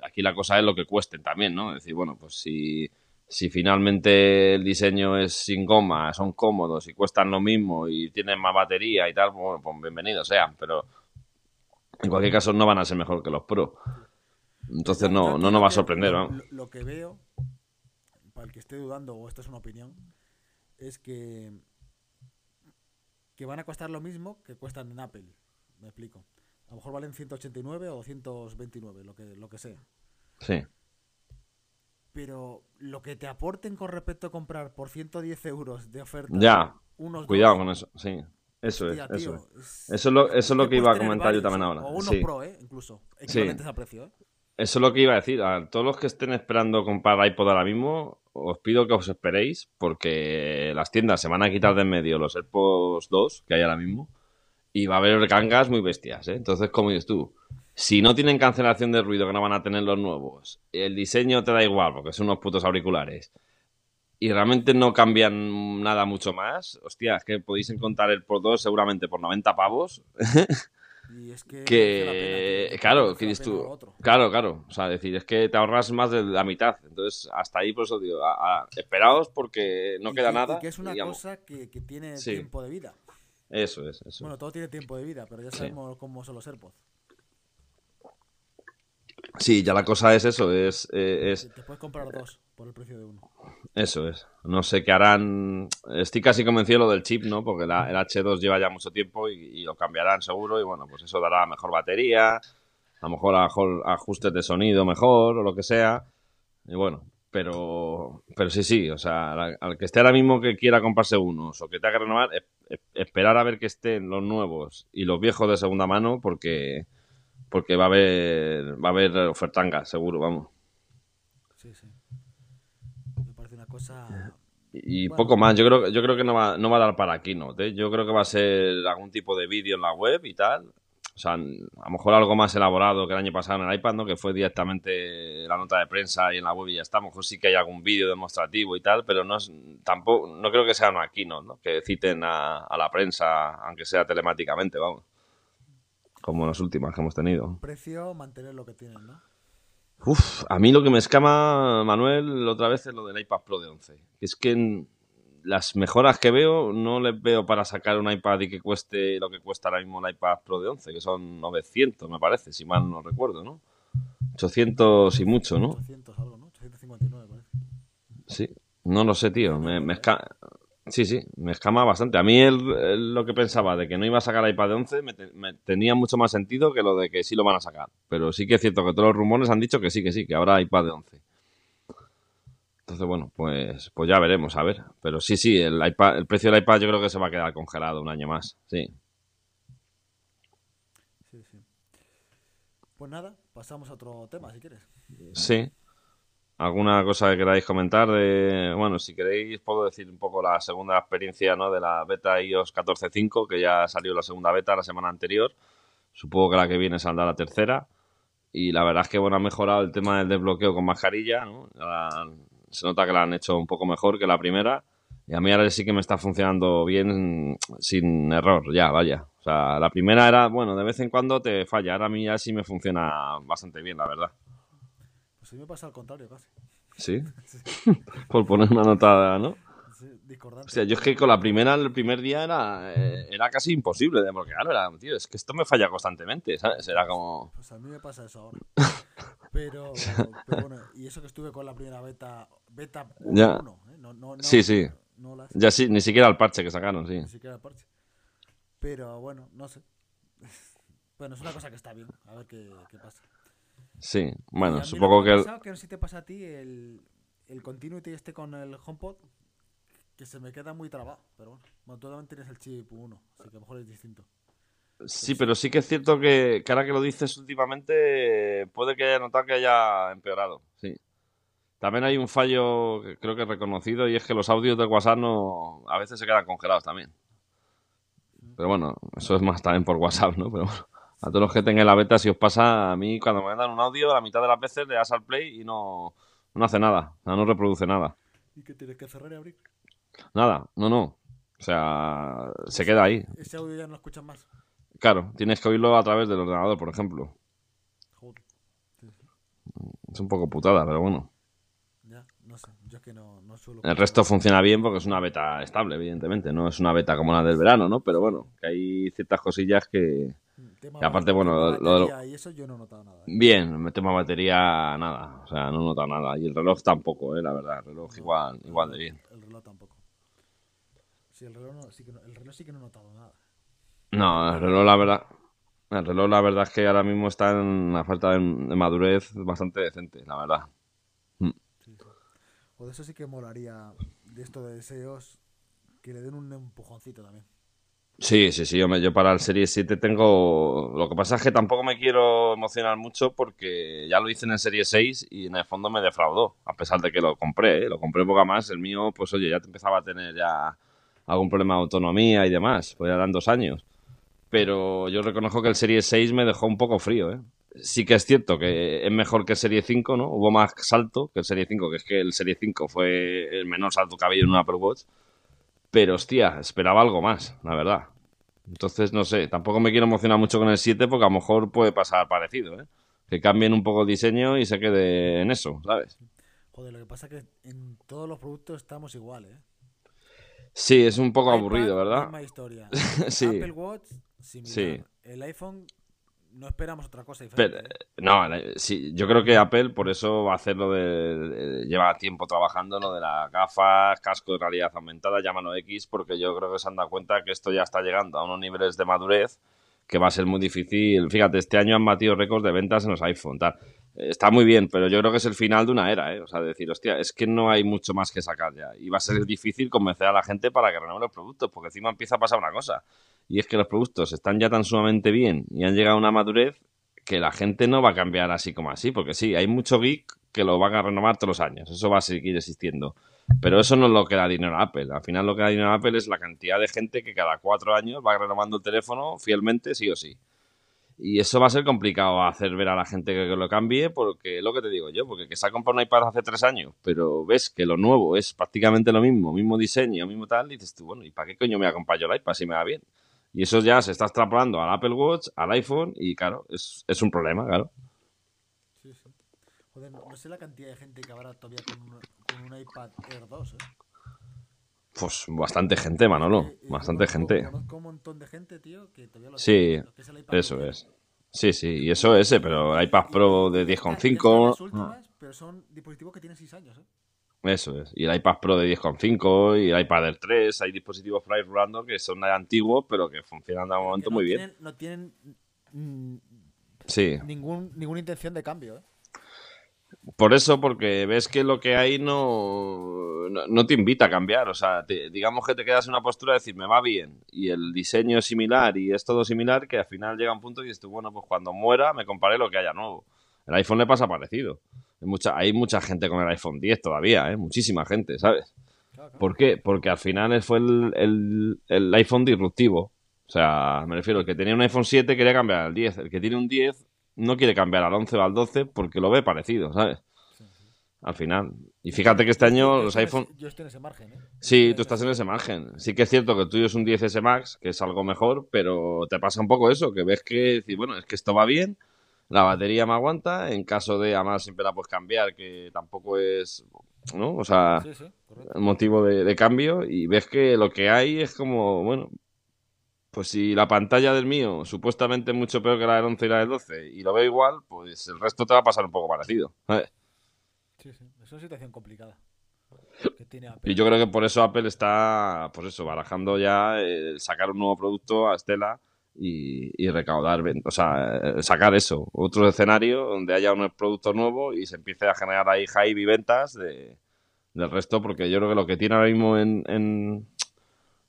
Aquí la cosa es lo que cuesten también, ¿no? Es decir, bueno, pues si, si finalmente el diseño es sin goma, son cómodos y cuestan lo mismo y tienen más batería y tal, bueno, pues bienvenidos sean, pero en cualquier caso no van a ser mejor que los Pro. Entonces no, no nos va a sorprender. Lo, lo, que veo, para el que esté dudando, o esto es una opinión, es que, que van a costar lo mismo que cuestan en Apple. Me explico. A lo mejor valen 189 o 229, lo que, lo que sea. Sí. Pero lo que te aporten con respecto a comprar por 110 euros de oferta. Ya. Cuidado con eso, sí. Eso es, eso, es. eso es lo, eso es lo que iba a comentar yo también ahora. O unos Pro, ¿eh? Incluso. Equivalentes a precio, ¿eh? Eso es lo que iba a decir. A todos los que estén esperando comprar iPod ahora mismo, os pido que os esperéis porque las tiendas se van a quitar de en medio los AirPods 2 que hay ahora mismo y va a haber gangas muy bestias. ¿eh? Entonces, como dices tú, si no tienen cancelación de ruido que no van a tener los nuevos, el diseño te da igual porque son unos putos auriculares y realmente no cambian nada mucho más, hostia, es que podéis encontrar el Pro 2 seguramente por 90 pavos. [laughs] Y es que, que claro, que tú, claro, claro, o sea, decir, es que te ahorras más de la mitad, entonces hasta ahí por eso digo, esperaos porque no queda nada. Y que es una cosa que, tiene tiempo de vida. Eso es, eso. Bueno, todo tiene tiempo de vida, pero ya sabemos cómo son los AirPods. Sí, ya la cosa es eso, es... Eh, es... Te puedes comprar dos por el precio de uno. Eso es. No sé qué harán. Estoy casi convencido lo del chip, ¿no? Porque la, el H2 lleva ya mucho tiempo y, lo cambiarán seguro. Y bueno, pues eso dará mejor batería, a lo mejor, ajustes de sonido mejor o lo que sea. Y bueno, pero, pero sí, sí. O sea, al, que esté ahora mismo que quiera comprarse unos o que tenga que renovar, esperar a ver que estén los nuevos y los viejos de segunda mano porque porque va a haber va a haber ofertanga, seguro, vamos. Sí, sí. Y poco más, yo creo, yo creo que no va, no va a dar para aquí, ¿no? Yo creo que va a ser algún tipo de vídeo en la web y tal. O sea, a lo mejor algo más elaborado que el año pasado en el iPad, ¿no? Que fue directamente la nota de prensa y en la web y ya está. A lo mejor sí que hay algún vídeo demostrativo y tal, pero no es, tampoco, no creo que sea una aquí, ¿no? Que citen a, la prensa, aunque sea telemáticamente, vamos. Como las últimas que hemos tenido. Precio, mantener lo que tienen, ¿no? Uf, a mí lo que me escama, Manuel, otra vez es lo del iPad Pro de 11. Es que las mejoras que veo no les veo para sacar un iPad y que cueste lo que cuesta ahora mismo el iPad Pro de 11, que son 900, me parece, si mal no recuerdo, ¿no? 800 y mucho, ¿no? 800 algo, ¿no? 859 parece. Sí, no lo sé, tío. Me, me, Sí, sí, me escama bastante. A mí el, lo que pensaba de que no iba a sacar iPad de 11 me, tenía mucho más sentido que lo de que sí lo van a sacar. Pero sí que es cierto que todos los rumores han dicho que sí, que sí, que habrá iPad de 11. Entonces, bueno, pues, pues ya veremos, a ver. Pero sí, sí, el, iPad, el precio del iPad yo creo que se va a quedar congelado un año más, sí. Sí, sí. Pues nada, pasamos a otro tema, si quieres. Sí. ¿Alguna cosa que queráis comentar? De, bueno, si queréis puedo decir un poco la segunda experiencia ¿no? de la beta iOS 14.5, que ya salió la segunda beta la semana anterior. Supongo que la que viene saldrá la tercera. Y la verdad es que bueno, ha mejorado el tema del desbloqueo con mascarilla. ¿no? se nota que la han hecho un poco mejor que la primera. Y a mí ahora sí que me está funcionando bien sin error, ya, vaya. O sea, la primera era, bueno, de vez en cuando te falla. Ahora a mí ya sí me funciona bastante bien, la verdad. Pues a mí me pasa al contrario casi. ¿Sí? [laughs] [laughs] Por poner una nota, ¿no? Sí, discordante. O sea, yo es que con la primera, el primer día era, eh, era casi imposible de bloquear. Era, tío, es que esto me falla constantemente, ¿sabes? Era como... Pues a mí me pasa eso ahora. Pero, [laughs] pero bueno, y eso que estuve con la primera beta, beta 1, ya. ¿eh? no, no, sí, sí. Ya sí, ni siquiera el parche que sacaron, sí. Ni siquiera el parche. Pero bueno, no sé. Bueno, es una cosa que está bien. A ver qué, qué pasa. Sí, bueno, supongo que... que no sé si te pasa a ti el, el continuity este con el HomePod que se me queda muy trabado, pero bueno, tú también tienes el chip 1, así que a lo mejor es distinto. Sí, pero sí que es cierto que, que ahora que lo dices últimamente, puede que haya notado que haya empeorado, sí. También hay un fallo, que creo que reconocido, y es que los audios de WhatsApp no, a veces se quedan congelados también. Pero bueno, eso es más también por WhatsApp, ¿no? Pero bueno, a todos los que tengan la beta, si os pasa, a mí cuando me mandan un audio, la mitad de las veces le das al play y no, no hace nada, o sea, no reproduce nada. ¿Y qué tienes que cerrar y abrir? Nada, no, no. O sea, se queda ahí. Ese audio ya no lo escuchas más. Claro, tienes que oírlo a través del ordenador, por ejemplo. Joder. Es un poco putada, pero bueno. Ya, no sé. Yo es que no, no suelo... El resto funciona bien porque es una beta estable, evidentemente. No es una beta como la del verano, ¿no? Pero bueno, que hay ciertas cosillas que... que aparte, bueno, lo, Y eso yo no he notado nada. ¿eh? Bien, me tema batería, nada. O sea, no he notado nada. Y el reloj tampoco, ¿eh? La verdad. El reloj igual, igual de bien. El reloj tampoco. Sí, el reloj, sí que no, el reloj sí que no he notado nada. No, el reloj, la verdad. El reloj, la verdad es que ahora mismo está en una falta de, madurez bastante decente, la verdad. Mm. Sí, O de eso sí que molaría, de esto de deseos, que le den un empujoncito también. Sí, sí, sí, yo, para el Serie 7 tengo... Lo que pasa es que tampoco me quiero emocionar mucho porque ya lo hice en el Serie 6 y en el fondo me defraudó, a pesar de que lo compré, ¿eh? lo compré poco más, el mío, pues oye, ya te empezaba a tener ya algún problema de autonomía y demás, pues ya eran dos años pero yo reconozco que el Serie 6 me dejó un poco frío, ¿eh? Sí que es cierto que es mejor que el Serie 5, ¿no? Hubo más salto que el Serie 5, que es que el Serie 5 fue el menor salto que había en un Apple Watch. Pero, hostia, esperaba algo más, la verdad. Entonces, no sé, tampoco me quiero emocionar mucho con el 7 porque a lo mejor puede pasar parecido, ¿eh? Que cambien un poco el diseño y se quede en eso, ¿sabes? Joder, lo que pasa es que en todos los productos estamos igual, ¿eh? Sí, es un poco aburrido, ¿verdad? historia. [laughs] sí. Apple Watch Sí. El iPhone no esperamos otra cosa diferente. ¿eh? no, sí, yo creo que Apple por eso va a hacer lo de, lleva tiempo trabajando lo de las gafas, casco de realidad aumentada, llámalo X, porque yo creo que se han dado cuenta que esto ya está llegando a unos niveles de madurez que va a ser muy difícil. Fíjate, este año han batido récords de ventas en los iPhone, tal. Está muy bien, pero yo creo que es el final de una era, ¿eh? O sea, decir, hostia, es que no hay mucho más que sacar ya. Y va a ser difícil convencer a la gente para que renueve los productos, porque encima empieza a pasar una cosa y es que los productos están ya tan sumamente bien y han llegado a una madurez que la gente no va a cambiar así como así, porque sí, hay mucho geek que lo van a renovar todos los años, eso va a seguir existiendo. Pero eso no es lo que da dinero a Apple. Al final lo que da dinero a Apple es la cantidad de gente que cada cuatro años va renovando el teléfono fielmente, sí o sí. Y eso va a ser complicado hacer ver a la gente que lo cambie, porque lo que te digo yo, porque que se ha comprado un iPad hace tres años, pero ves que lo nuevo es prácticamente lo mismo, mismo diseño, mismo tal, y dices tú, bueno, ¿y para qué coño me acompaño el iPad si me va bien? Y eso ya se está extrapolando al Apple Watch, al iPhone y claro, es, es un problema, claro. Sí, sí. Joder, no sé la cantidad de gente que habrá todavía con un, con un iPad Air 2, ¿eh? Pues bastante gente, Manolo. bastante gente. Conozco un montón de gente, tío, que todavía lo Sí, eso es. Sí, sí, y eso es ese, pero iPad Pro de 10,5. Pero son dispositivos que tienen 6 años, ¿eh? Eso es. Y el iPad Pro de 10,5 y el iPad Air 3. Hay dispositivos ahí rulando que son antiguos, pero que funcionan de momento muy bien. No tienen mm, sí. ningún, ninguna intención de cambio. ¿eh? Por eso, porque ves que lo que hay no, no, te invita a cambiar. O sea, digamos que te quedas en una postura de decir, me va bien, y el diseño es similar y es todo similar, que al final llega un punto y dices tú, bueno, pues cuando muera me comparé lo que haya nuevo. El iPhone le pasa parecido. Hay mucha, hay mucha gente con el iPhone 10 todavía, ¿eh? Muchísima gente, ¿sabes? ¿Por qué? Porque al final fue el, el, iPhone disruptivo. O sea, me refiero, el que tenía un iPhone 7 quería cambiar al 10. El que tiene un 10 no quiere cambiar al 11 o al 12 porque lo ve parecido, ¿sabes? Al final. Y fíjate que este año los iPhone... Yo estoy en ese margen, ¿eh? Sí, tú estás en ese margen. Sí que es cierto que el tuyo es un 10S Max, que es algo mejor, pero te pasa un poco eso, que ves que, bueno, es que esto va bien, la batería me aguanta, en caso de, además siempre la puedes cambiar, que tampoco es, ¿no? O sea, el motivo de, cambio y ves que lo que hay es como, bueno, pues si la pantalla del mío supuestamente es mucho peor que la del 11 y la del 12 y lo veo igual, pues el resto te va a pasar un poco parecido. Sí, sí, es una situación complicada. [laughs] Y yo creo que por eso Apple está, pues eso, barajando ya sacar un nuevo producto a Estela y, recaudar, o sea, eh, sacar eso, otro escenario donde haya un producto nuevo y se empiece a generar ahí hype y ventas de, del resto, porque yo creo que lo que tiene ahora mismo en, en,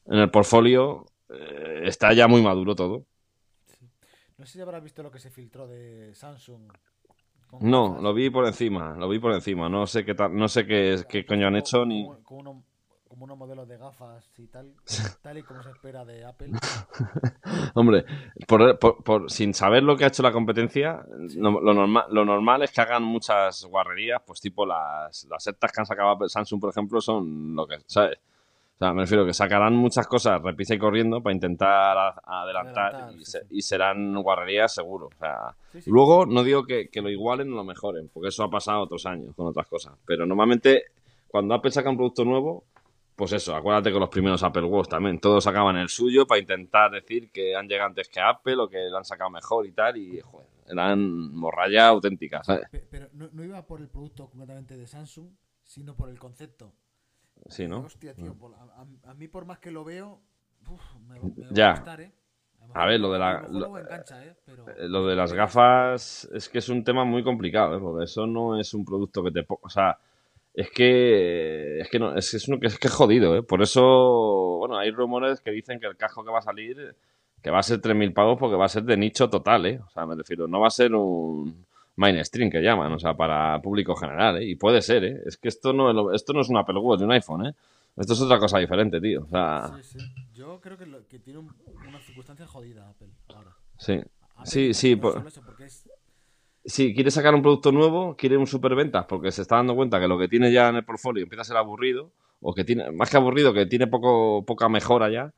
el portfolio eh, está ya muy maduro todo. No sé si habrás visto lo que se filtró de Samsung. No, lo vi por encima, lo vi por encima. No sé qué tal, no sé qué, qué coño han hecho ni. Como, unos modelos de gafas y tal, [laughs] tal y como se espera de Apple. [laughs] Hombre, por, sin saber lo que ha hecho la competencia, lo, normal, lo normal es que hagan muchas guarrerías, pues tipo las, las setas que han sacado Samsung, por ejemplo, son lo que, ¿sabes? O sea, me refiero que sacarán muchas cosas repisa y corriendo para intentar adelantar, y, serán guarrerías seguro. O sea, luego no digo que, lo igualen o lo mejoren, porque eso ha pasado otros años con otras cosas. Pero normalmente cuando Apple saca un producto nuevo, pues eso, acuérdate con los primeros Apple Watch también, todos sacaban el suyo para intentar decir que han llegado antes que Apple o que lo han sacado mejor y tal, y joder, eran morralla auténtica, ¿sabes? Pero, no iba por el producto completamente de Samsung, sino por el concepto. Sí, ¿no? Hostia, tío, mm. a, mí por más que lo veo, me, me ya. Va a, ¿eh? a ver, lo de la, ¿eh? eh, lo, de las gafas es que es un tema muy complicado, ¿eh? porque eso no es un producto que te, o sea, es que es que no, es, es, que es que es jodido, ¿eh? Por eso, bueno, hay rumores que dicen que el casco que va a salir que va a ser 3.000 pavos porque va a ser de nicho total, ¿eh? O sea, me refiero, no va a ser un mainstream que llaman, o sea, para público general, ¿eh? Y puede ser, ¿eh? Es que esto no, esto no es un Apple Watch de un iPhone, ¿eh? Esto es otra cosa diferente, tío. O sea... Sí, sí. Yo creo que, que tiene una circunstancia jodida Apple ahora. Sí. sí, sí. Por... Sí, quiere sacar un producto nuevo, quiere un superventas porque se está dando cuenta que lo que tiene ya en el portfolio empieza a ser aburrido, o que tiene, más que aburrido, que tiene poco, poca mejora ya.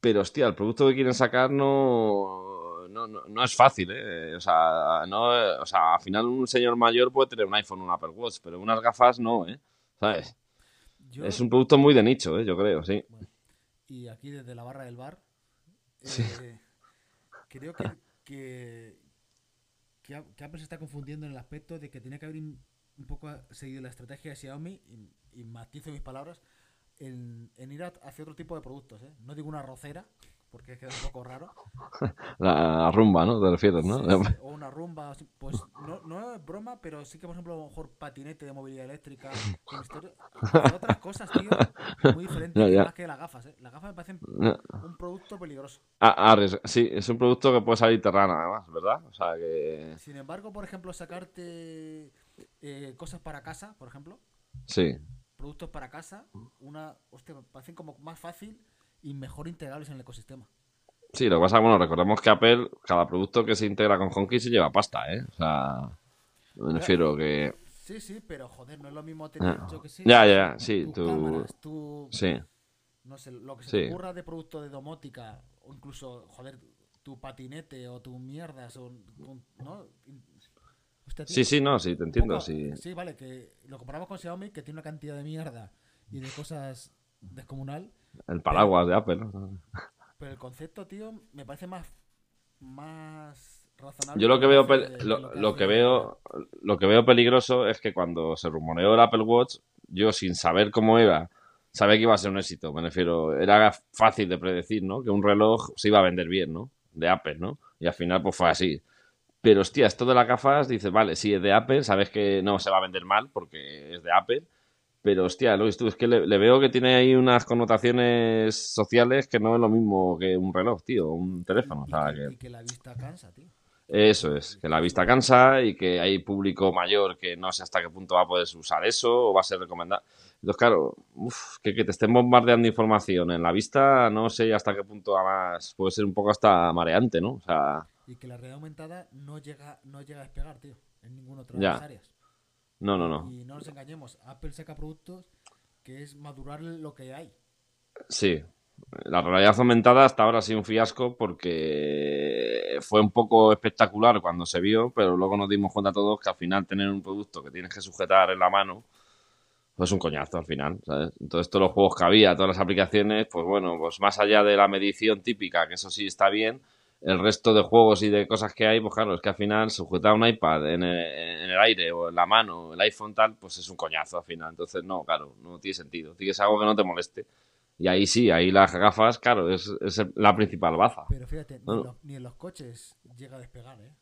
Pero, hostia, el producto que quieren sacar no, no, no, es fácil, ¿eh? O sea, no, o sea, al final un señor mayor puede tener un iPhone o un Apple Watch, pero unas gafas no, ¿eh? ¿Sabes? Es un producto muy de nicho, ¿eh? Yo creo, sí. y aquí desde la barra del bar, eh, creo que, que, que, Apple se está confundiendo en el aspecto de que tiene que haber un poco seguido la estrategia de Xiaomi, y, y matizo mis palabras, en, en ir hacia otro tipo de productos, ¿eh? No digo una rocera, porque queda un poco raro. [laughs] La rumba, ¿no? Te refieres, ¿no? o una rumba, pues no, no, es broma, pero sí que, por ejemplo, a lo mejor patinete de movilidad eléctrica, otras cosas, tío, muy diferentes más que las gafas, ¿eh? Las gafas me parecen un producto peligroso. Ah, ah, sí, es un producto que puede salir terrano, además, ¿verdad? O sea que... Sin embargo, por ejemplo, sacarte eh, cosas para casa, por ejemplo. Sí. Productos para casa, una, hostia, me parecen como más fácil y mejor integrables en el ecosistema. Sí, lo que pasa es bueno, recordemos que Apple, cada producto que se integra con HomeKit se lleva pasta, ¿eh? O sea, me refiero que... Sí, sí, pero joder, no es lo mismo tener, ah. yo que sé, ya, ya, sí, tu... Sí. No sé, lo que se te ocurra de producto de domótica, o incluso, joder, tu patinete o tu mierdas, o, ¿no? sí, sí, no, sí, te entiendo, sí. Sí, vale, que lo comparamos con Xiaomi, que tiene una cantidad de mierda y de cosas descomunal, el paraguas de Apple, Pero el concepto, tío, me parece más, más razonable. Yo lo que veo, lo, que veo, lo que veo peligroso es que cuando se rumoreó el Apple Watch, yo sin saber cómo era, sabía que iba a ser un éxito. Me refiero, era fácil de predecir, ¿no? Que un reloj se iba a vender bien, ¿no? De Apple, ¿no? Y al final, pues fue así. Pero, hostia, esto de las gafas, dices, vale, si es de Apple, sabes que no se va a vender mal porque es de Apple pero hostia, lo es que le, veo que tiene ahí unas connotaciones sociales que no es lo mismo que un reloj, tío, un teléfono. Y, que, la vista cansa, tío. Eso es, que la vista cansa y que hay público mayor que no sé hasta qué punto va a poder usar eso o va a ser recomendado. Entonces, claro, que, que, te estén bombardeando información en la vista, no sé hasta qué punto además puede ser un poco hasta mareante, ¿no? O sea... Y que la realidad aumentada no llega, no llega a despegar, tío, en ninguna otra de las áreas. No, no, no. Y no nos engañemos, Apple saca productos que es madurar lo que hay. Sí. La realidad aumentada hasta ahora ha sido un fiasco porque fue un poco espectacular cuando se vio, pero luego nos dimos cuenta todos que al final tener un producto que tienes que sujetar en la mano pues es un coñazo al final, ¿sabes? Entonces todos los juegos que había, todas las aplicaciones, pues bueno, pues más allá de la medición típica, que eso sí está bien, el resto de juegos y de cosas que hay, pues claro, es que al final sujetar un iPad en el, aire o en la mano, el iPhone tal, pues es un coñazo al final. Entonces, no, claro, no tiene sentido. Tienes algo que no te moleste. Y ahí sí, ahí las gafas, claro, es, la principal baza. Pero fíjate, ni, en los coches llega a despegar, ¿eh?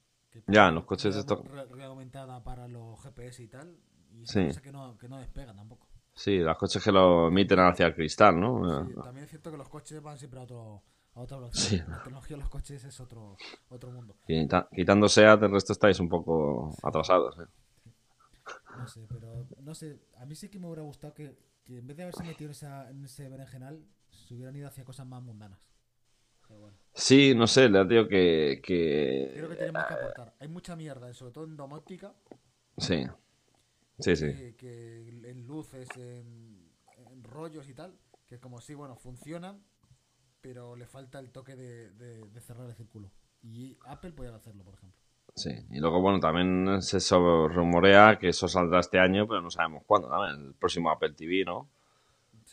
ya, en los coches esto... aumentada para los GPS y tal, y sí. que, no, que no despega tampoco. Sí, los coches que lo emiten hacia el cristal, ¿no? Sí, también es cierto que los coches van siempre a otro, a otra velocidad. La tecnología de los coches es otro, otro mundo. quitando SEAT, el resto estáis un poco atrasados. ¿eh? No sé, pero no sé. A mí sí que me hubiera gustado que, que en vez de haberse metido en ese berenjenal, se hubieran ido hacia cosas más mundanas. Sí, no sé, le digo que, que... Creo que tenemos que aportar. Hay mucha mierda, sobre todo en domótica. Sí. Sí, sí. Que, en luces, en, rollos y tal, que como sí, bueno, funcionan, pero le falta el toque de, de, cerrar el círculo. Y Apple podría hacerlo, por ejemplo. Sí, y luego, bueno, también se rumorea que eso saldrá este año, pero no sabemos cuándo, también, el próximo Apple TV, ¿no?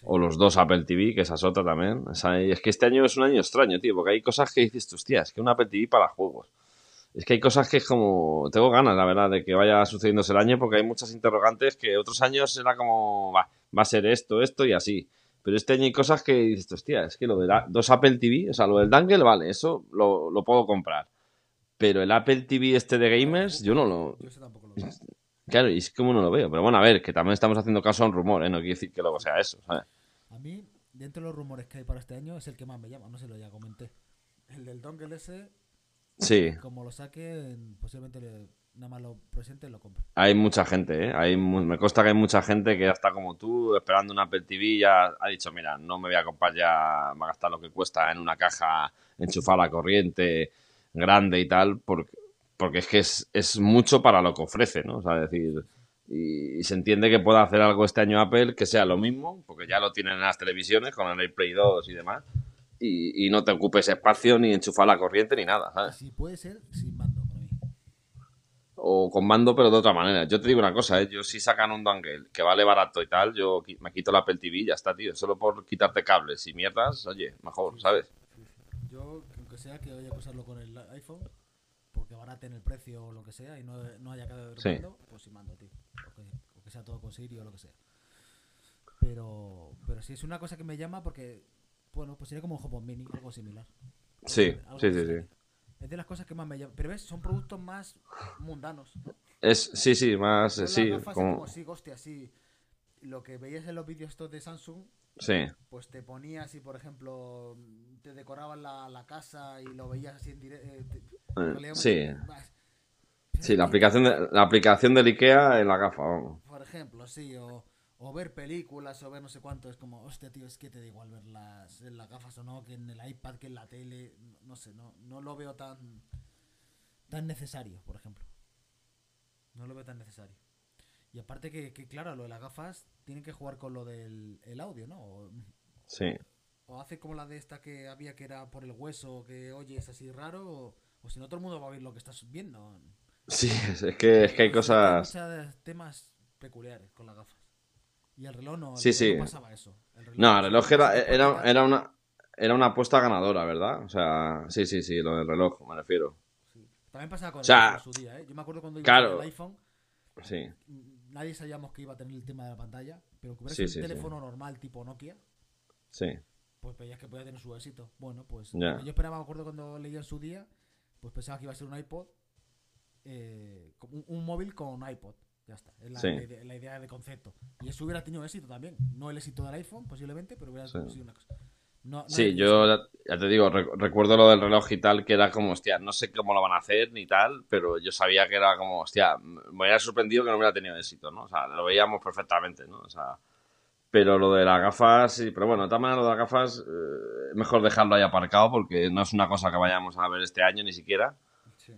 O los dos Apple TV, que esa es otra también. es que este año es un año extraño, tío, porque hay cosas que dices, hostia, es que un Apple TV para juegos. Es que hay cosas que es como. Tengo ganas, la verdad, de que vaya sucediéndose el año, porque hay muchas interrogantes que otros años era como. Va, va a ser esto, esto y así. Pero este año hay cosas que dices, hostia, es que lo de dos Apple TV, o sea, lo del Dangle, vale, eso lo, lo puedo comprar. Pero el Apple TV este de gamers, yo no lo. Yo tampoco lo veo. Claro, y es como no lo veo. Pero bueno, a ver, que también estamos haciendo caso a un rumor, ¿eh? No quiere decir que luego sea eso, ¿sabes? A mí, dentro de los rumores que hay para este año, es el que más me llama, no sé lo ya comenté. El del dongle ese. Sí. Como lo saque, posiblemente nada más lo presente lo compre. Hay mucha gente, ¿eh? Hay, me consta que hay mucha gente que ya está como tú, esperando un Apple TV, ya ha dicho, mira, no me voy a comprar ya, me a gastar lo que cuesta en una caja, enchufar la corriente grande y tal, porque, porque es que es, es mucho para lo que ofrece, ¿no? O sea, decir, y, se entiende que pueda hacer algo este año Apple que sea lo mismo, porque ya lo tienen en las televisiones con el AirPlay 2 y demás, y, no te ocupes espacio ni enchufar la corriente ni nada, ¿sabes? Sí, puede ser sin. O con mando, pero de otra manera. Yo te digo una cosa, ¿eh? yo si sacan un dongle que vale barato y tal, yo me quito la Apple TV y ya está, tío. Solo por quitarte cables y mierdas, oye, mejor, ¿sabes? Yo, aunque sea que vaya a usarlo con el iPhone, porque baraten el precio o lo que sea y no, no haya cada sí. pues sin mando, tío. O que, sea todo con Siri o lo que sea. Pero, pero sí es una cosa que me llama porque, bueno, pues sería como un HomePod Mini, algo similar. Sí, sí, sí, sí. Es de las cosas que más me llaman. Pero ves, son productos más mundanos. Es, sí, sí, más, sí. Como... como sí, hostia, sí. Lo que veías en los vídeos estos de Samsung, Sí. Pues te ponías y, por ejemplo, te decoraban la, la casa y lo veías así en directo. Eh, sí. Sí, la aplicación, de, la aplicación del IKEA en la gafa, vamos. Por ejemplo, sí, o, o, ver películas o ver no sé cuánto. Es como, hostia, tío, es que te da igual verlas en las gafas o no, que en el iPad, que en la tele. No, sé, no, no lo veo tan, tan necesario, por ejemplo. No lo veo tan necesario. Y aparte que, que, claro, lo de las gafas tienen que jugar con lo del el audio, ¿no? O, sí. O hace como la de esta que había que era por el hueso, que oye, es así raro, o, si no todo el mundo va a ver lo que estás viendo. Sí, es que, es que hay cosas... Hay muchos temas peculiares con las gafas. Y el reloj no, sí, sí. no pasaba eso. no, el reloj era, era, era, una, era una apuesta ganadora, ¿verdad? O sea, sí, sí, sí, lo del reloj, me refiero. También pasaba con el en su día, ¿eh? Yo me acuerdo cuando iba el iPhone. Sí nadie sabíamos que iba a tener el tema de la pantalla, pero que hubiera un teléfono normal tipo Nokia, sí. pues veías que podía tener su éxito. Bueno, pues yo esperaba, me acuerdo cuando leía en su día, pues pensaba que iba a ser un iPod, eh, un, móvil con iPod. Ya está, es la, idea, de concepto. Y eso hubiera tenido éxito también. No el éxito del iPhone, posiblemente, pero hubiera sido una cosa sí, yo ya te digo, recuerdo lo del reloj y tal, que era como, hostia, no sé cómo lo van a hacer ni tal, pero yo sabía que era como, hostia, me hubiera sorprendido que no hubiera tenido éxito, ¿no? O sea, lo veíamos perfectamente, ¿no? O sea, pero lo de las gafas, sí, pero bueno, de todas maneras, lo de las gafas, eh, mejor dejarlo ahí aparcado porque no es una cosa que vayamos a ver este año ni siquiera.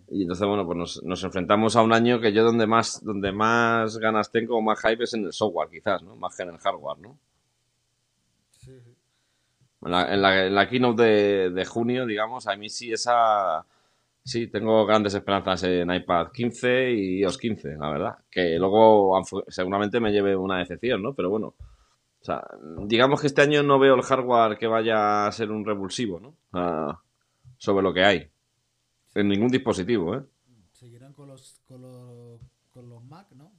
Y entonces, bueno, pues nos, nos, enfrentamos a un año que yo donde más, donde más ganas tengo, más hype es en el software, quizás, ¿no? Más que en el hardware, ¿no? En la, en la, keynote de, de, junio, digamos, a mí sí esa... Sí, tengo grandes esperanzas en iPad 15 y iOS 15, la verdad. Que luego seguramente me lleve una decepción, ¿no? Pero bueno, o sea, digamos que este año no veo el hardware que vaya a ser un revulsivo, ¿no? sobre lo que hay. En ningún dispositivo, ¿eh? Seguirán con los, con los, con los Mac, ¿no?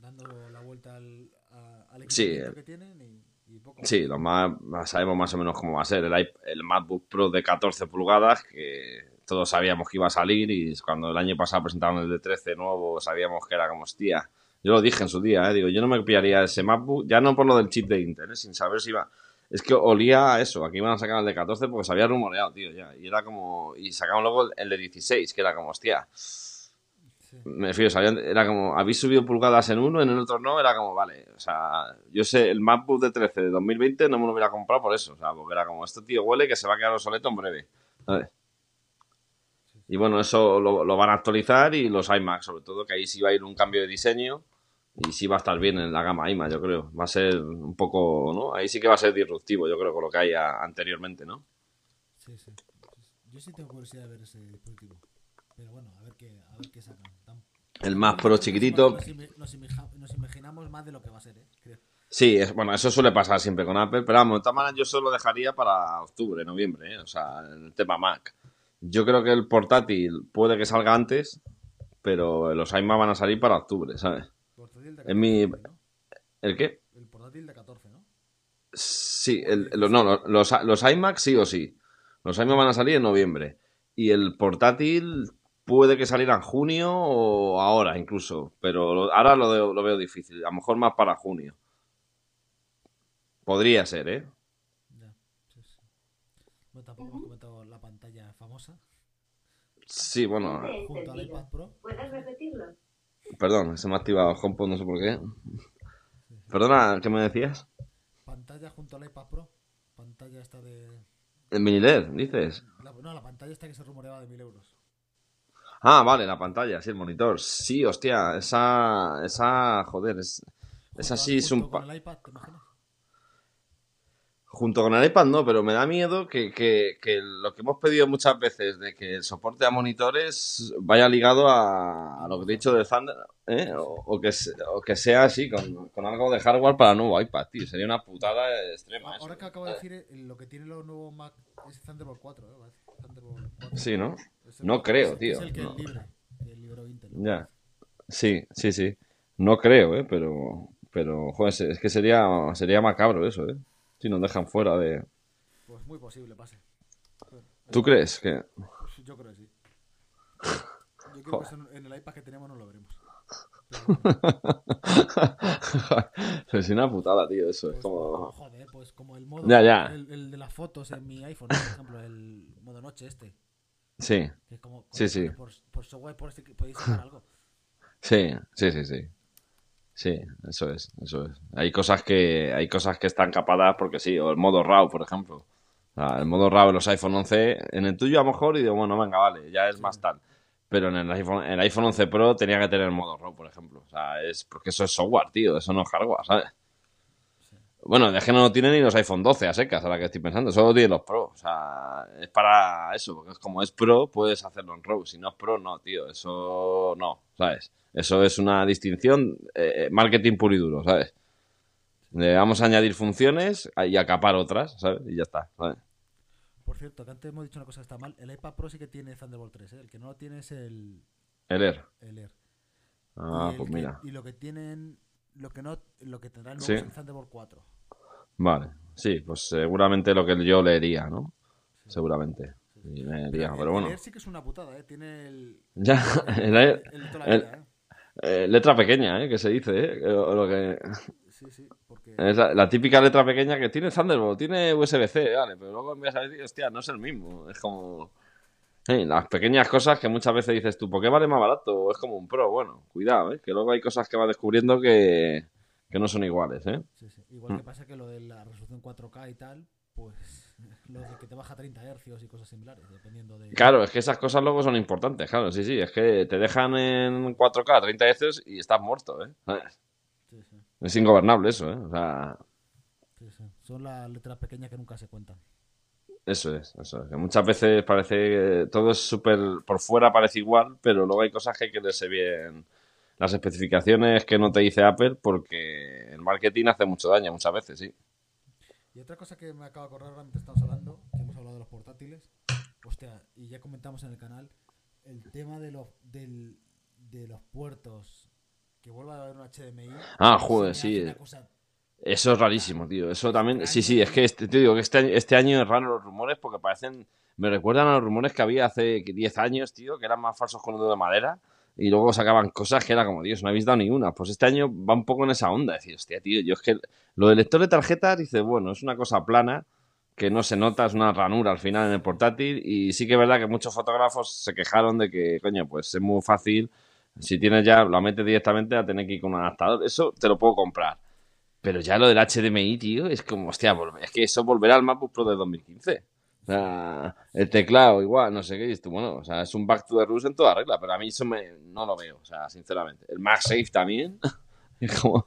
Dando la vuelta al, al equipamiento sí, que tienen y Sí, lo más, sabemos más o menos cómo va a ser. El, el MacBook Pro de 14 pulgadas, que todos sabíamos que iba a salir y cuando el año pasado presentaron el de 13 nuevo, sabíamos que era como, hostia, Yo lo dije en su día, ¿eh? digo, yo no me pillaría ese MacBook, ya no por lo del chip de Intel, ¿eh? sin saber si iba... Es que olía a eso, aquí iban a sacar el de 14 porque se había rumoreado, tío, ya. Y era como... Y sacaban luego el de 16, que era como, hostia... Me refiero, era como, habéis subido pulgadas en uno, en el otro no, era como, vale, o sea, yo sé, el MacBook de 13 de 2020 no me lo hubiera comprado por eso, o sea, porque era como, este tío huele que se va a quedar obsoleto en breve, Y bueno, eso lo, van a actualizar y los iMac, sobre todo, que ahí sí va a ir un cambio de diseño y sí va a estar bien en la gama iMac, yo creo. Va a ser un poco, ¿no? Ahí sí que va a ser disruptivo, yo creo, con lo que hay anteriormente, ¿no? Sí, sí. Yo sí tengo curiosidad de ver ese dispositivo. Pero bueno, a ver qué, a ver qué sacan. El más pro chiquitito. Nos, imaginamos más de lo que va a ser, ¿eh? Sí, es, bueno, eso suele pasar siempre con Apple, pero vamos, de todas maneras yo solo dejaría para octubre, noviembre, ¿eh? o sea, el tema Mac. Yo creo que el portátil puede que salga antes, pero los iMac van a salir para octubre, ¿sabes? Portátil de 14, mi... ¿El qué? El portátil de 14, ¿no? Sí, el, no, los, los iMac sí o sí. Los iMac van a salir en noviembre. Y el portátil puede que saliera en junio o ahora incluso, pero ahora lo, lo veo difícil, a lo mejor más para junio. Podría ser, ¿eh? Ya, sí, sí. Bueno, tampoco hemos comentado la pantalla famosa. Sí, bueno. Junto al iPad Pro. ¿Puedes repetirlo? Perdón, se me ha activado HomePod, no sé por qué. Perdona, ¿qué me decías? Pantalla junto al iPad Pro. Pantalla esta de... ¿El mini LED, dices? no, la pantalla esta que se rumoreaba de 1000 euros. Ah, vale, la pantalla, sí, el monitor. Sí, hostia, esa, esa, joder, es, esa sí es un... Con el iPad, ¿te imaginas? Junto con el iPad no, pero me da miedo que, que, que, lo que hemos pedido muchas veces de que el soporte a monitores vaya ligado a, lo que he dicho de Thunder, ¿eh? o, que, o que sea así, con, con, algo de hardware para el nuevo iPad, tío. Sería una putada extrema. Ahora que acabo de decir, eh, lo que tiene los nuevos Mac es Thunderbolt 4, ¿eh? Thunderbolt 4. Sí, ¿no? No creo, tío. Es el que es libre, el libro Intel. Ya. Sí, sí, sí. No creo, ¿eh? Pero, pero joder, es que sería, sería macabro eso, ¿eh? Si nos dejan fuera de... Pues muy posible, pase. ¿Tú crees que...? Yo creo que sí. Yo creo que en el iPad que tenemos no lo veremos. [laughs] es una putada, tío, eso. es pues, como... Joder, pues como el modo... Ya, ya. El, el, de las fotos en mi iPhone, por ejemplo, el modo noche este. Sí. sí, sí. Por, por software por este, podéis sacar algo. Sí, sí, sí, sí. Sí, eso es, eso es. Hay cosas que hay cosas que están capadas porque sí, o el modo RAW, por ejemplo. el modo RAW en los iPhone 11, en el tuyo a lo mejor y digo, bueno, venga, vale, ya es más tal. Pero en el iPhone, en el iPhone 11 Pro tenía que tener el modo RAW, por ejemplo. O sea, es porque eso es software, tío, eso no es hardware, ¿sabes? Bueno, de que no lo tienen ni los iPhone 12 a secas, ahora que estoy pensando. Solo tienen los Pro. O sea, es para eso. Porque como es Pro, puedes hacerlo en RAW. Si no es Pro, no, tío. Eso no, ¿sabes? Eso es una distinción, eh, marketing puro y duro, ¿sabes? Le vamos a añadir funciones y acapar otras, ¿sabes? Y ya está, ¿sabes? Por cierto, que antes hemos dicho una cosa que está mal. El iPad Pro sí que tiene Thunderbolt 3, ¿eh? El que no lo tiene es el... El Air. El Air. Ah, pues mira. Y lo que tienen... Lo que no... Lo que tendrá el nuevo es el Thunderbolt 4. Vale, sí, pues seguramente lo que yo leería, ¿no? Seguramente. Sí, leería, pero, bueno. El sí que es una putada, ¿eh? Tiene el. Ya, el, el, ¿eh? Eh, letra pequeña, ¿eh? Que se dice, ¿eh? Lo que... Sí, sí, porque... Es la, típica letra pequeña que tiene Thunderbolt, tiene USB-C, vale, pero luego envías a decir, hostia, no es el mismo. Es como. las pequeñas cosas que muchas veces dices tú, ¿por qué vale más barato? Es como un pro. Bueno, cuidado, ¿eh? que luego hay cosas que vas descubriendo que, que no son iguales, ¿eh? Sí, sí. Igual que pasa que lo de la resolución 4K y tal, pues [laughs] lo de que te baja 30 Hz y cosas similares, dependiendo de... Claro, es que esas cosas luego son importantes, claro, sí, sí, es que te dejan en 4K 30 Hz y estás muerto, ¿eh? Sí, sí. Es ingobernable eso, ¿eh? O sea... Sí, sí. Son las letras pequeñas que nunca se cuentan. Eso es, eso es. Que muchas veces parece que todo es súper... Por fuera parece igual, pero luego hay cosas que hay que leerse bien las especificaciones que no te dice Apple porque el marketing hace mucho daño muchas veces, sí. Y otra cosa que me acaba de acordar ahora mientras estamos hablando, que hemos hablado de los portátiles, hostia, y ya comentamos en el canal, el tema de los, del, de los puertos, que vuelva a haber un HDMI. Ah, joder, sí. Eso es rarísimo, tío. Eso también, sí, sí, es que este, te digo que este, este año es raro los rumores porque parecen, me recuerdan a los rumores que había hace 10 años, tío, que eran más falsos con uno de madera y luego sacaban cosas que era como, Dios, no habéis dado ni una. Pues este año va un poco en esa onda, decir, hostia, tío, yo es que lo del lector de tarjetas, dice, bueno, es una cosa plana, que no se nota, es una ranura al final en el portátil, y sí que es verdad que muchos fotógrafos se quejaron de que, coño, pues es muy fácil, si tienes ya, lo metes directamente a tener que ir con un adaptador, eso te lo puedo comprar. Pero ya lo del HDMI, tío, es como, hostia, es que eso volverá al MacBook Pro de 2015. O sea, el teclado igual, no sé qué, y bueno, o sea, es un back to the roots en toda regla, pero a mí eso me, no lo veo, o sea, sinceramente. El MagSafe también, [laughs] es como,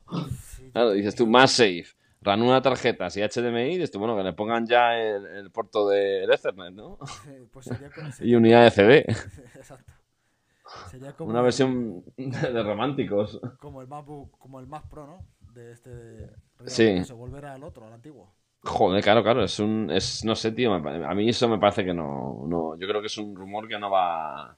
claro, dices tú, MagSafe, ranura tarjetas y HDMI, dices tú, bueno, que le pongan ya el, puerto de Ethernet, ¿no? Pues [laughs] y unidad de CD. [laughs] Exacto. Sería como Una versión de románticos. Como el MacBook, como el Mac Pro, ¿no? De este... Sí. Se volverá al otro, al antiguo. Joder, claro, claro, es un, es, no sé, tío, a mí eso me parece que no, no, yo creo que es un rumor que no va,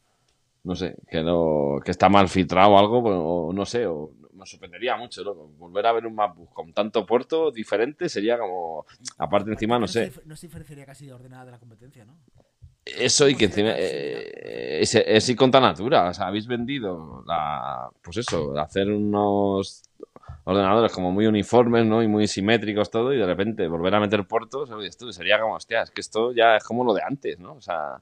no sé, que no, que está mal filtrado o algo, pues, o no sé, o me sorprendería mucho, loco, volver a ver un MacBook con tanto puerto diferente sería como, aparte encima, no, sé. No se diferenciaría casi de ordenada de la competencia, ¿no? Eso y que encima eh, es, es, con natura, o sea, habéis vendido la, pues eso, hacer unos ordenadores como muy uniformes, ¿no? Y muy simétricos todo, y de repente volver a meter puertos, sería como, hostia, es que esto ya es como lo de antes, ¿no? O sea,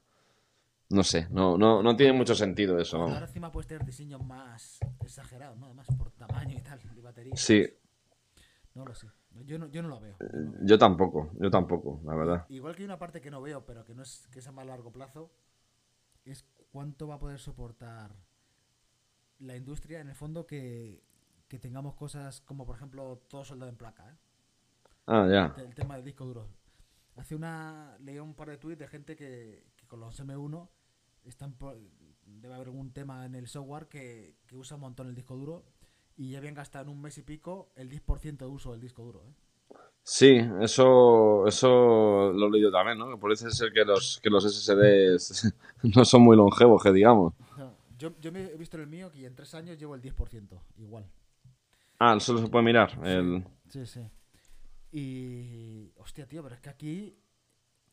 no sé, no, no, no tiene mucho sentido eso. Ahora encima puedes tener diseños más exagerados, ¿no? Además por tamaño y tal, de batería. Sí. No lo sé. Yo no, yo no lo veo. Yo tampoco, yo tampoco, la verdad. Igual que hay una parte que no veo, pero que no es que sea más largo plazo, es cuánto va a poder soportar la industria en el fondo que que tengamos cosas como, por ejemplo, todo soldado en placa. ¿eh? Ah, ya. El, tema del disco duro. Hace una. Leí un par de tweets de gente que, con los M1 están debe haber algún tema en el software que, usa un montón el disco duro y ya habían gastado en un mes y pico el 10% de uso del disco duro. ¿eh? Sí, eso, eso lo he leído también, ¿no? Que parece ser que los, que los SSDs [laughs] no son muy longevos, que digamos. yo, yo he visto el mío que en tres años llevo el 10%, igual. Ah, solo se puede mirar. El... Sí, sí. Y. Hostia, tío, pero es que aquí.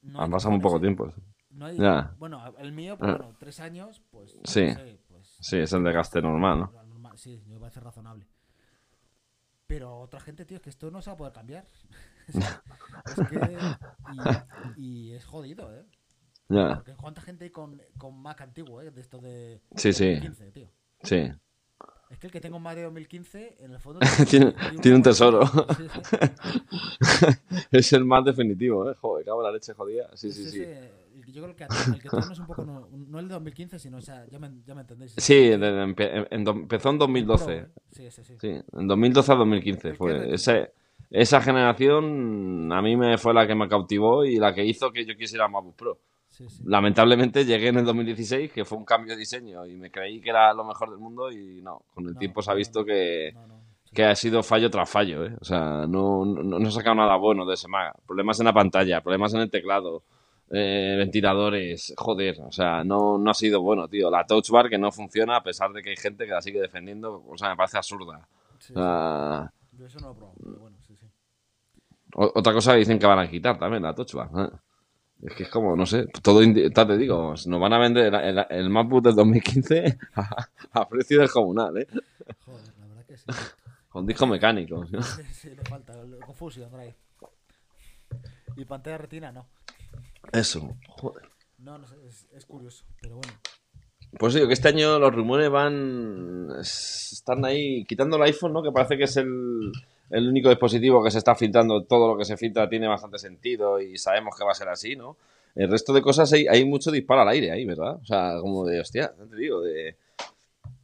No ha pasado un poco tiempo. No hay... ya. Bueno, el mío, pues, bueno, tres años, pues. Sí. pues, sí, es el de normal, ¿no? Sí, me parece razonable. Pero otra gente, tío, es que esto no se va a poder cambiar. [laughs] es que. Y, es jodido, ¿eh? Ya. Porque cuánta gente hay con, con Mac antiguo, ¿eh? De esto de. Sí, sí. tío. Sí. Es que el que tengo más de 2015, en el fondo. [laughs] tiene, tiene, un tesoro. [laughs] es el más definitivo, ¿eh? Joder, cago la leche jodida. Sí, sí, sí. Yo creo que el que tengo es un poco. No, el de 2015, sino, o sea, ya me, ya me entendéis. Sí, empezó en 2012. ¿eh? Sí, sí, sí. Sí, en 2012 a 2015. Fue. Ese, esa generación a mí me fue la que me cautivó y la que hizo que yo quisiera MacBook Pro. Lamentablemente llegué en el 2016, que fue un cambio de diseño y me creí que era lo mejor del mundo y no, con el tiempo se ha visto que, que ha sido fallo tras fallo, ¿eh? O sea, no, no, he sacado nada bueno de ese Maga. Problemas en la pantalla, problemas en el teclado, eh, ventiladores, joder, o sea, no, no ha sido bueno, tío. La Touch Bar que no funciona a pesar de que hay gente que la sigue defendiendo, o sea, me parece absurda. Yo eso no lo he bueno, sí, sí. Otra cosa que dicen que van a quitar también, la Touch Bar. ¿eh? Es que es como, no sé, todo, te digo, nos van a vender el, el MacBook del 2015 [laughs] a, precio del comunal, ¿eh? Joder, la verdad que sí. Con disco mecánico. Sí, le falta, confusión, ahí. Y pantalla retina, no. Eso, joder. No, no sé, es, curioso, pero bueno. Pues digo que este año los rumores van. Están ahí quitando el iPhone, ¿no? Que parece que es el el único dispositivo que se está filtrando, todo lo que se filtra tiene bastante sentido y sabemos que va a ser así, ¿no? El resto de cosas hay, hay mucho disparo al aire ahí, ¿verdad? O sea, como de, hostia, te digo, de...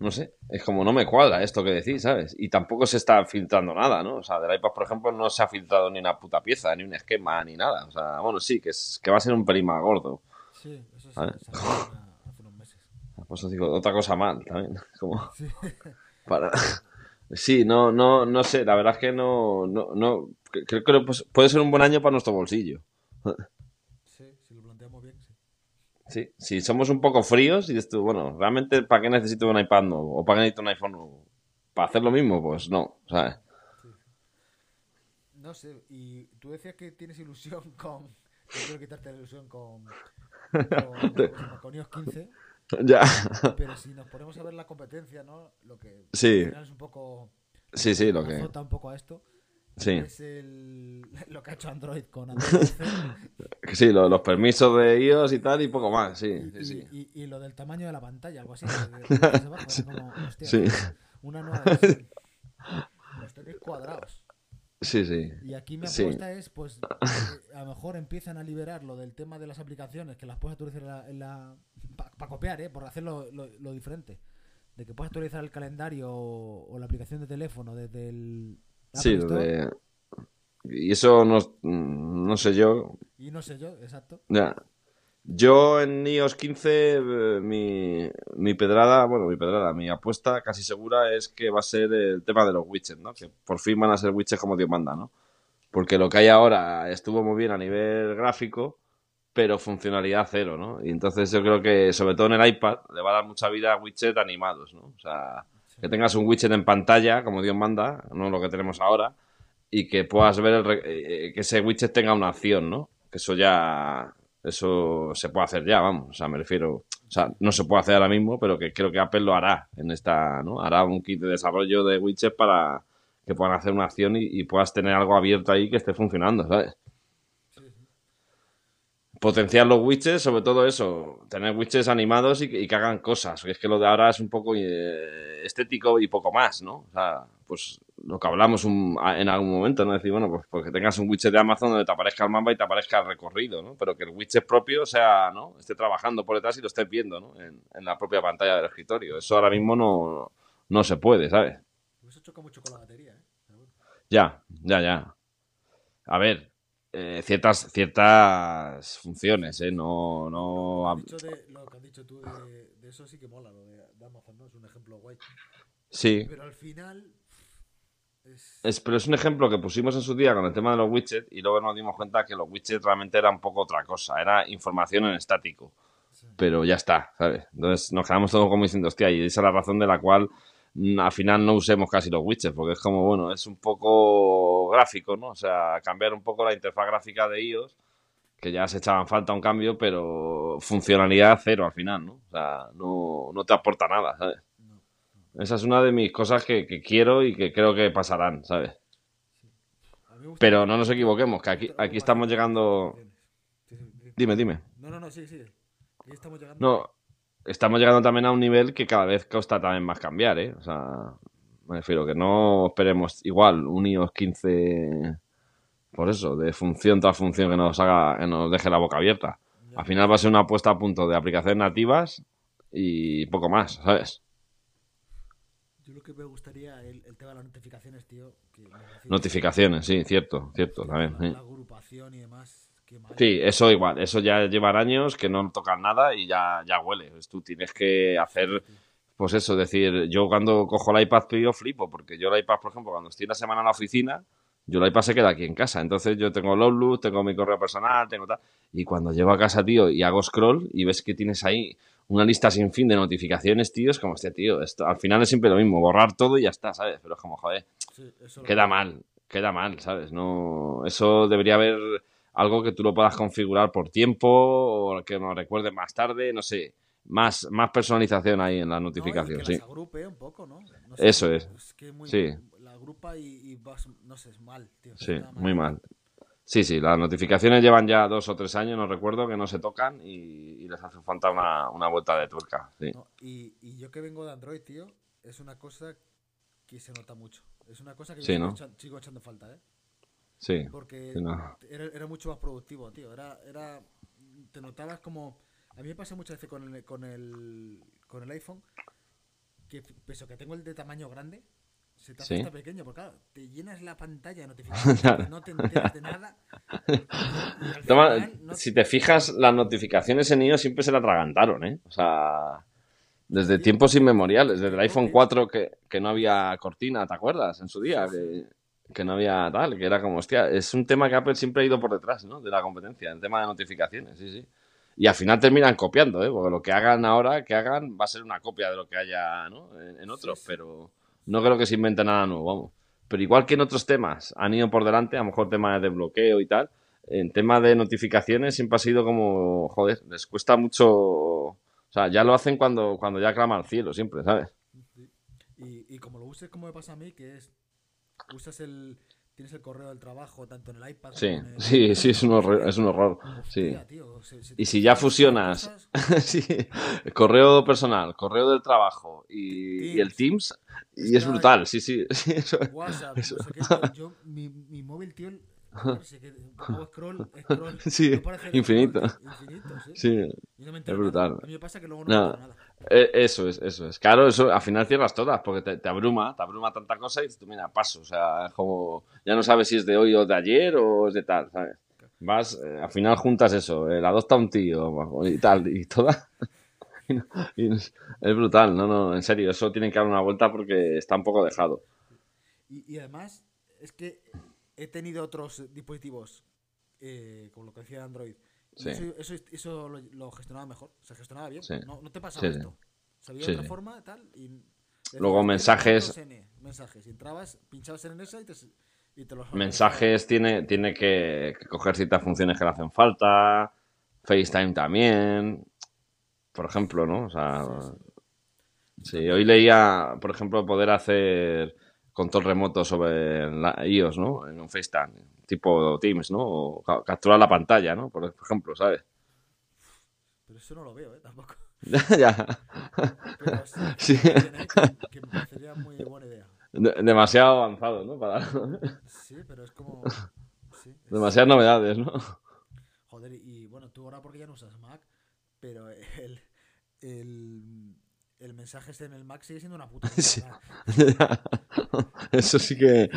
No sé, es como no me cuadra esto que decís, ¿sabes? Y tampoco se está filtrando nada, ¿no? O sea, del iPad, por ejemplo, no se ha filtrado ni una puta pieza, ni un esquema, ni nada. O sea, bueno, sí, que, es, que va a ser un pelín más gordo. Sí, eso sí, hace unos meses. [laughs] Pues os digo, otra cosa mal también. [laughs] Como... Sí. Para... [laughs] Sí, no, no, no sé, la verdad es que no, no, no creo que puede ser un buen año para nuestro bolsillo. [laughs] Sí, si lo planteamos bien, sí. Sí, si somos un poco fríos y dices tú, bueno, ¿realmente para qué necesito un iPad nuevo? ¿O para qué necesito un iPhone nuevo? ¿Para hacer lo mismo? Pues no, ¿sabes? No sé, y tú decías que tienes ilusión [laughs] con... Yo quiero quitarte la ilusión con... Con, con iOS 15. Ya. Pero si nos ponemos a ver la competencia, ¿no? Lo que sí. es un poco. Sí, sí, lo que. un poco a esto. Sí. Es el, [laughs] lo que ha hecho Android con Android [laughs] Sí, los permisos de iOS y tal, y poco más, sí. Y, sí, y, y, lo del tamaño de la pantalla, algo así. [laughs] sí. una nueva. Los tenéis cuadrados. Sí, sí. Y aquí mi apuesta es, pues, [laughs] eh, a lo mejor empiezan a liberar lo del tema de las aplicaciones, que las puedes actualizar en la... para copiar, ¿eh? Por hacerlo lo, diferente. De que puedes actualizar el calendario o, la aplicación de teléfono desde el... Sí, de... Y eso no, no sé yo. Y no sé yo, exacto. Ya. Yo en iOS 15, eh, mi, mi pedrada, bueno, mi pedrada, mi apuesta casi segura es que va a ser el tema de los widgets, ¿no? Que por fin van a ser widgets como Dios manda, ¿no? Porque lo que hay ahora estuvo muy bien a nivel gráfico, pero funcionalidad cero, ¿no? Y entonces yo creo que, sobre todo en el iPad, le va a dar mucha vida a widgets animados, ¿no? O sea, que tengas un widget en pantalla, como Dios manda, no lo que tenemos ahora, y que puedas ver el, eh, que ese widget tenga una acción, ¿no? Que eso ya eso se puede hacer ya, vamos. O sea, me refiero. O sea, no se puede hacer ahora mismo, pero que creo que Apple lo hará en esta, ¿no? Hará un kit de desarrollo de widgets para que puedan hacer una acción y, puedas tener algo abierto ahí que esté funcionando, ¿sabes? Potenciar los widgets, sobre todo eso, tener widgets animados y, que hagan cosas. Que es que lo de ahora es un poco eh, estético y poco más, ¿no? O sea, pues lo que hablamos en algún momento, ¿no? Decir, bueno, pues, pues que tengas un widget de Amazon donde te aparezca el mapa y te aparezca el recorrido, ¿no? Pero que el widget propio sea, ¿no? Esté trabajando por detrás y lo estés viendo, ¿no? En, la propia pantalla del escritorio. Eso ahora mismo no, no se puede, ¿sabes? Eso choca mucho con la batería, ¿eh? Ya, ya, ya. A ver, eh, ciertas ciertas funciones, ¿eh? No... no... Lo, que has dicho tú de, eso sí que mola, lo de, Amazon, ¿no? Es un ejemplo guay. Sí. Pero al final es, pero es un ejemplo que pusimos en su día con el tema de los widgets y luego nos dimos cuenta que los widgets realmente eran un poco otra cosa, era información en estático. Pero ya está, ¿sabes? Entonces nos quedamos todos como diciendo, hostia, y esa es la razón de la cual mm, al final no usemos casi los widgets, porque es como, bueno, es un poco gráfico, ¿no? O sea, cambiar un poco la interfaz gráfica de iOS, que ya se echaban falta un cambio, pero funcionalidad cero al final, ¿no? O sea, no, no te aporta nada, ¿sabes? Esa es una de mis cosas que, quiero y que creo que pasarán, ¿sabes? Pero no nos equivoquemos, que aquí, aquí estamos llegando... Dime, dime. No, no, no, sí, sí. Estamos llegando... No, estamos llegando también a un nivel que cada vez cuesta también más cambiar, ¿eh? O sea, me refiero que no esperemos igual un iOS 15 por eso, de función tras función que nos haga, que nos deje la boca abierta. Al final va a ser una apuesta a punto de aplicaciones nativas y poco más, ¿sabes? Yo lo que me gustaría, el, tema de las notificaciones, tío. notificaciones, sí, cierto, cierto, también. La, agrupación y demás. Sí, eso igual, eso ya llevan años que no tocan nada y ya, ya huele. Tú tienes que hacer, pues eso, decir, yo cuando cojo el iPad, yo flipo, porque yo el iPad, por ejemplo, cuando estoy una semana en la oficina, yo el iPad se queda aquí en casa. Entonces yo tengo el Outlook, tengo mi correo personal, tengo tal. Y cuando llego a casa, tío, y hago scroll y ves que tienes ahí una lista sin fin de notificaciones, tío, es como, este tío, esto, al final es siempre lo mismo, borrar todo y ya está, ¿sabes? Pero es como, joder, queda mal, queda mal, ¿sabes? No, eso debería haber algo que tú lo puedas configurar por tiempo o que me recuerde más tarde, no sé, más, más personalización ahí en la notificación, que sí. Las agrupe un poco, ¿no? eso es. es que muy, sí. La agrupa y, vas, no sé, es mal, tío. Sí, muy mal. Sí, sí, las notificaciones llevan ya dos o tres años, no recuerdo, que no se tocan y, les hace falta una, vuelta de tuerca. Sí. y, yo que vengo de Android, tío, es una cosa que se nota mucho. Es una cosa que yo sigo, echando, falta, ¿eh? Sí. Porque era, mucho más productivo, tío. Era, era, te notabas como... A mí me pasa muchas veces con el, con el, con el iPhone que, pese que tengo el de tamaño grande, se te hace pequeño, porque claro, te llenas la pantalla de notificaciones, [laughs] no te enteras de nada. Si te fijas, las notificaciones en iOS siempre se la atragantaron, ¿eh? O sea, desde tiempos inmemoriales, desde el iPhone 4 que, que, no había cortina, ¿te acuerdas? En su día, que, que, no había tal, que era como, hostia, es un tema que Apple siempre ha ido por detrás, ¿no? De la competencia, el tema de notificaciones, sí, sí. Y al final terminan copiando, ¿eh? Porque lo que hagan ahora, que hagan, va a ser una copia de lo que haya, ¿no? En, otros, pero no creo que se invente nada nuevo, vamos. Pero igual que en otros temas han ido por delante, a lo mejor temas de bloqueo y tal, en tema de notificaciones siempre ha sido como, joder, les cuesta mucho O sea, ya lo hacen cuando, cuando ya clama al cielo, siempre, ¿sabes? Y, y como lo uses como me pasa a mí, que es, usas el, tienes el correo del trabajo tanto en el iPad sí, como en el... Sí, sí, es un horror. Es un horror sí. tío, se, se y si ya fusionas [laughs] sí, correo personal, correo del trabajo y, y el Teams, y es brutal, sí, [laughs] sí. eso, WhatsApp, eso. No sé qué, yo, [laughs] mi, mi móvil, tío, scroll, scroll, sí, infinito. infinito sí. es brutal. A mí me pasa que luego no, no. nada. Eh, eso es, eso es. Claro, eso al final cierras todas, porque te, abruma, te abruma tanta cosa y dices, mira, paso. O sea, es como, ya no sabes si es de hoy o de ayer o es de tal, ¿sabes? Vas, eh, al final juntas eso, el adopta un tío y tal, y toda. [laughs] es brutal, no, no, en serio, eso tiene que dar una vuelta porque está un poco dejado. Y, y además, es que he tenido otros dispositivos, eh, como lo que decía Android, Sí. Eso, eso, eso lo, lo, gestionaba mejor, se gestionaba bien. Sí. No, no, te pasaba sí, esto. Se veía de otra forma tal. Y Luego mensajes. mensajes. Y entrabas, pinchabas en esa y te, y te los. Mensajes tiene, tiene que, que, coger ciertas funciones que le hacen falta. FaceTime también. Por ejemplo, ¿no? O sea. Sí, hoy leía, por ejemplo, poder hacer control remoto sobre la iOS, ¿no? En un FaceTime tipo Teams, ¿no? O capturar la pantalla, ¿no? Por ejemplo, ¿sabes? Pero eso no lo veo, ¿eh? Tampoco. [laughs] ya. Pero sí, [laughs] sí. Que, que, me parecería muy buena idea. De demasiado avanzado, ¿no? Para... sí, pero es como... Sí, es... Demasiadas novedades, ¿no? Joder, y bueno, tú ahora porque ya no usas Mac, pero el, el, el mensaje este en el Mac sigue siendo una puta. [laughs] Sí. [laughs] Eso sí que.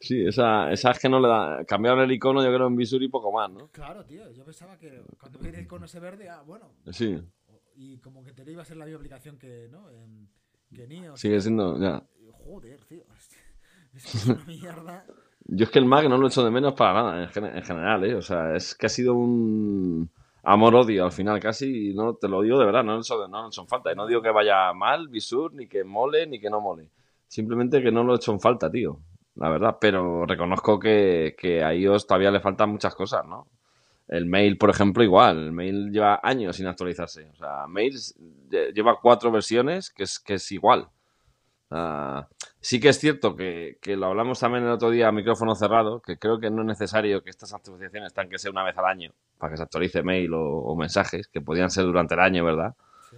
Sí, esa, esa es que no le da. Cambiaron el icono, yo creo, en Visur y poco más, ¿no? Claro, tío. Yo pensaba que cuando veía el icono ese verde, ah, bueno. Sí. Y como que te iba a ser la misma aplicación que, ¿no? En, que Nio. Sigue siendo, ya. Joder, tío. [laughs] Es que es una mierda. Yo es que el Mac no lo he hecho de menos para nada, en, en general, ¿eh? O sea, es que ha sido un amor-odio al final casi, no te lo digo de verdad, no, son, no son falta. Y no digo que vaya mal, Visur, ni que mole, ni que no mole. Simplemente que no lo he hecho en falta, tío. La verdad, pero reconozco que, que a iOS todavía le faltan muchas cosas, ¿no? El mail, por ejemplo, igual. El mail lleva años sin actualizarse. O sea, mail lleva cuatro versiones que es, que es igual. Uh, sí que es cierto que, que, lo hablamos también el otro día a micrófono cerrado, que creo que no es necesario que estas actualizaciones tengan que ser una vez al año para que se actualice mail o, o mensajes, que podían ser durante el año, ¿verdad? Sí.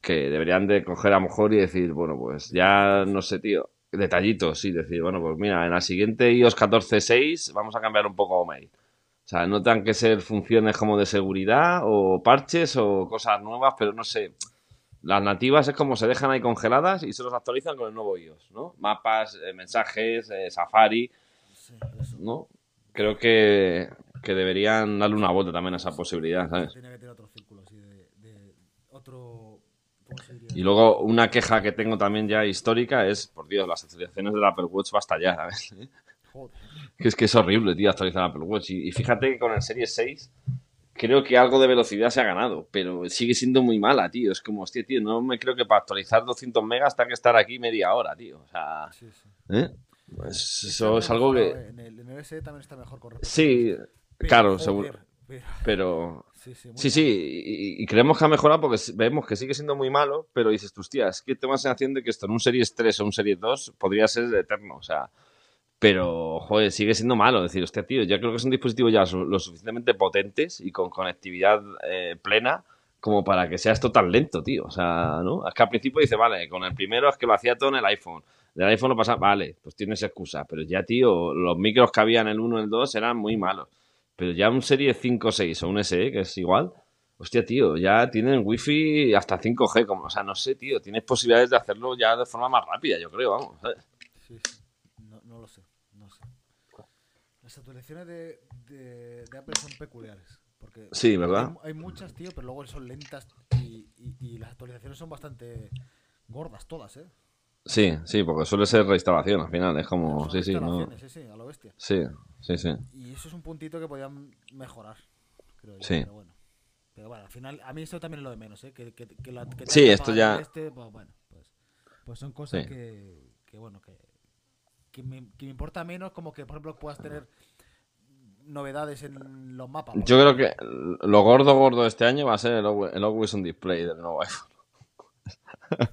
Que deberían de coger a lo mejor y decir, bueno, pues ya no sé, tío, detallitos, sí, decir, bueno, pues mira, en la siguiente iOS 14.6 vamos a cambiar un poco mail. O sea, no tengan que ser funciones como de seguridad o parches o cosas nuevas, pero no sé las nativas es como se dejan ahí congeladas y se los actualizan con el nuevo iOS, ¿no? Mapas, eh, mensajes, eh, Safari, ¿no? Creo que, que, deberían darle una vuelta también a esa posibilidad, ¿sabes? Tiene que tener otro círculo, así, de, de otro... Y luego una queja que tengo también ya histórica es, por Dios, las actualizaciones del Apple Watch basta ya, ¿sabes? Que es que es horrible, tío, actualizar el Apple Watch. Y, y fíjate que con el Series 6 creo que algo de velocidad se ha ganado, pero sigue siendo muy mala, tío. Es como, hostia, tío, no me creo que para actualizar 200 megas tenga que estar aquí media hora, tío. O sea, sí, sí. ¿eh? Pues eso es algo que... En el, en el también está mejor con Sí, pero, claro, seguro. Pero... Pero... [laughs] Sí, sí, sí, sí y, y, creemos que ha mejorado porque vemos que sigue siendo muy malo, pero dices, hostia, es que tengo la sensación de que esto en un Series 3 o un Series 2 podría ser eterno, o sea... Pero, joder, sigue siendo malo. decir, hostia, tío, ya creo que son dispositivos ya lo suficientemente potentes y con conectividad eh, plena como para que sea esto tan lento, tío. O sea, ¿no? Es que al principio dice, vale, con el primero es que lo hacía todo en el iPhone. Del iPhone lo pasa, vale, pues tienes excusa. Pero ya, tío, los micros que había en el 1 y el 2 eran muy malos. Pero ya un Serie 5 o 6 o un SE, que es igual, hostia, tío, ya tienen wifi hasta 5G. Como, o sea, no sé, tío, tienes posibilidades de hacerlo ya de forma más rápida, yo creo, vamos. ¿sabes? Sí. No, no lo sé. Las actualizaciones de, de, de, Apple son peculiares. Porque sí, ¿verdad? Hay, hay, muchas, tío, pero luego son lentas y, y, y, las actualizaciones son bastante gordas todas, ¿eh? Sí, sí, porque suele ser reinstalación al final, es como... Sí, sí, ¿no? sí, sí, a lo bestia. Sí, sí, sí. Y eso es un puntito que podían mejorar, creo yo, sí. pero bueno. Pero bueno, al final, a mí esto también es lo de menos, ¿eh? Que, que, que la, que sí, esto ya... Este, pues, bueno, pues, pues son cosas Sí. que, que, bueno, que, que me, que me importa menos como que, por ejemplo, puedas tener novedades en los mapas. Yo creo que lo gordo gordo de este año va a ser el, Always on Display del nuevo iPhone. Pues,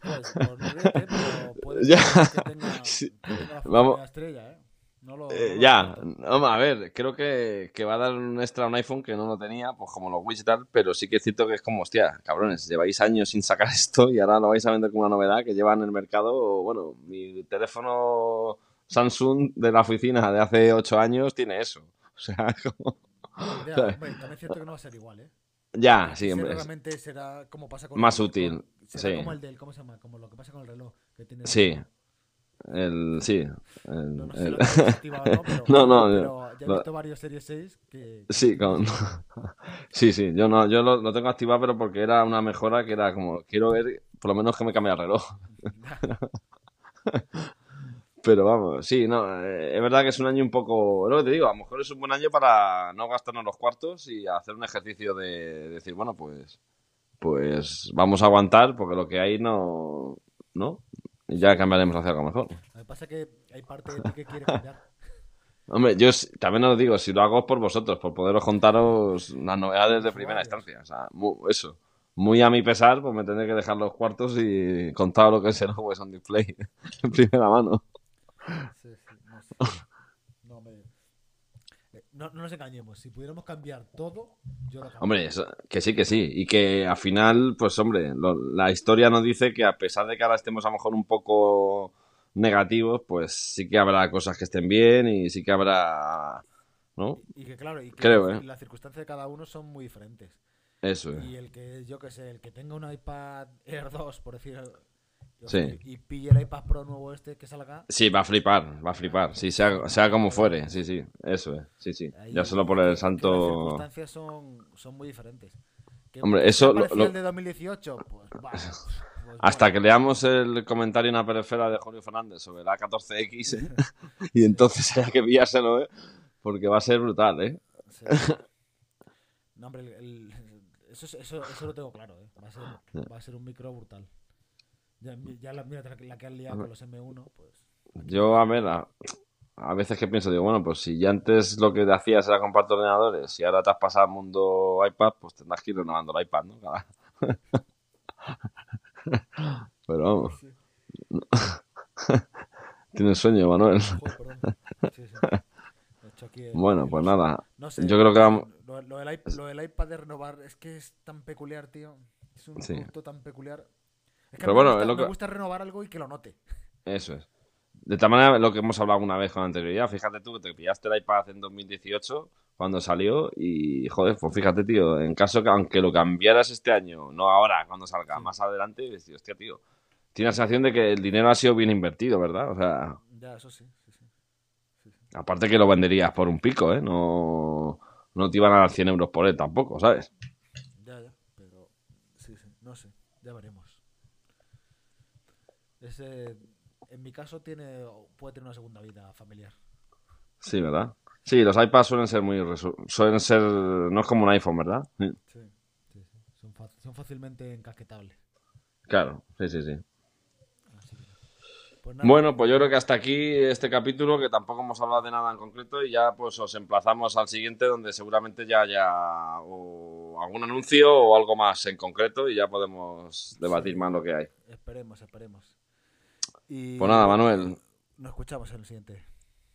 pues, pues no puede [laughs] ya. que tenga, [laughs] Vamos. estrella, ¿eh? No lo, eh, ya, vamos a ver, creo que, que, va a dar un extra a un iPhone que no lo tenía, pues como los widgets y tal, pero sí que es cierto que es como, hostia, cabrones, lleváis años sin sacar [laughs] esto y ahora lo vais a vender como una novedad que lleva en el mercado, bueno, mi teléfono Samsung de la oficina de hace 8 años tiene eso. O sea, [laughs] como... [laughs] también es cierto que no va a ser igual, ¿eh? Ya, sí, hombre. Realmente será como pasa con Más útil. será como el del, ¿cómo se llama? Como lo que pasa con el reloj. Que tiene sí. El, sí. El, no, no, el... no, [laughs] pero, no, no, pero ya he visto varios Series 6 que... Sí, con... sí, sí, yo, no, yo lo, lo, tengo activado pero porque era una mejora que era como, quiero ver, por lo menos que me cambie el reloj. Pero vamos, sí, no, eh, es verdad que es un año un poco, lo que te digo, a lo mejor es un buen año para no gastarnos los cuartos y hacer un ejercicio de, decir, bueno, pues, pues vamos a aguantar porque lo que hay no, ¿no? Y ya cambiaremos hacia algo mejor. Me pasa que hay parte de ti que quiere cambiar. [laughs] Hombre, yo también os digo, si lo hago es por vosotros, por poderos contaros las novedades de primera instancia. O sea, eso. Muy a mi pesar, pues me tendré que dejar los cuartos y contar lo que es el on Display [laughs] en primera mano. Sí, [laughs] eh, no, no, nos engañemos, si pudiéramos cambiar todo, yo lo Hombre, que sí, que sí. Y que al final, pues hombre, la historia nos dice que a pesar de que ahora estemos a lo mejor un poco negativos, pues sí que habrá cosas que estén bien y sí que habrá... ¿no? Y, que claro, y que Creo, ¿eh? las circunstancias de cada uno son muy diferentes. Eso es. Y el que, yo que sé, el que tenga un iPad Air 2, por decir Sí. Y pille el iPad Pro nuevo este que salga. Sí, va a flipar, va a flipar. Sí, sea, sea como fuere. Sí, sí, eso es. Sí, sí. ya solo por el santo. Las circunstancias son, son muy diferentes. Hombre, eso. Lo, el de 2018? Pues, pues, [laughs] Hasta que leamos el comentario en la perifera de Julio Fernández sobre la 14X, ¿eh? [laughs] [laughs] y entonces haya que pillárselo, ¿eh? Porque va a ser brutal, ¿eh? No, hombre, eso, eso, eso, lo tengo claro, ¿eh? Va a ser, va a ser un micro brutal. Ya, la, mira, la que han liado con los M1, pues... Yo, a ver, a, veces que pienso, digo, bueno, pues si ya antes lo que hacías era compartir ordenadores y ahora te has pasado al mundo iPad, pues tendrás que ir renovando el iPad, ¿no? [laughs] Pero vamos. [laughs] Tienes sueño, Manuel. bueno, pues nada. Yo creo que vamos... Lo, del iPad, de renovar es que es tan peculiar, tío. Es un producto tan peculiar. Es que Pero me, bueno, gusta, lo que... me gusta renovar algo y que lo note. Eso es. De tal manera, lo que hemos hablado una vez con anterioridad, fíjate tú que te pillaste el iPad en 2018 cuando salió y, joder, pues fíjate, tío, en caso que aunque lo cambiaras este año, no ahora, cuando salga, más adelante, hostia, tío, tiene la sensación de que el dinero ha sido bien invertido, ¿verdad? O sea... Ya, eso sí, sí, sí. Aparte que lo venderías por un pico, ¿eh? No, no te iban a dar 100 euros por él tampoco, ¿sabes? Ya, ya, pero sí, sí, no sé, ya veremos. Ese, en mi caso tiene puede tener una segunda vida familiar. Sí, ¿verdad? Sí, los iPads suelen ser muy suelen ser no es como un iPhone, ¿verdad? Sí, sí, sí. Son, son, fácilmente encasquetables. Claro, sí, sí, sí. Pues bueno, pues yo creo que hasta aquí este capítulo, que tampoco hemos hablado de nada en concreto, y ya pues os emplazamos al siguiente, donde seguramente ya haya algún anuncio o algo más en concreto, y ya podemos debatir más lo que hay. Esperemos, esperemos. Pues nada, Manuel. Nos escuchamos en el siguiente.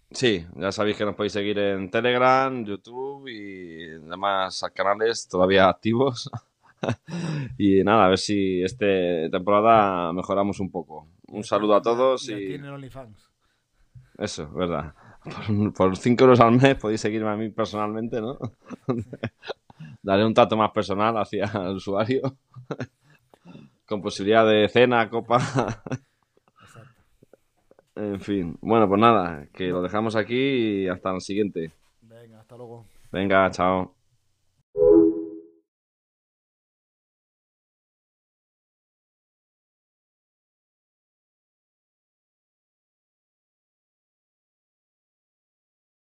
Sí, ya sabéis que nos podéis seguir en Telegram, YouTube y demás canales todavía activos. [laughs] y nada, a ver si esta temporada mejoramos un poco. Un saludo a todos y... OnlyFans. Eso, verdad. Por 5 euros al mes podéis seguirme a mí personalmente, ¿no? [laughs] Daré un trato más personal hacia el usuario. [laughs] Con posibilidad de cena, copa. En fin, bueno, pues nada, que lo dejamos aquí y hasta el siguiente. Venga, hasta luego. Venga, chao.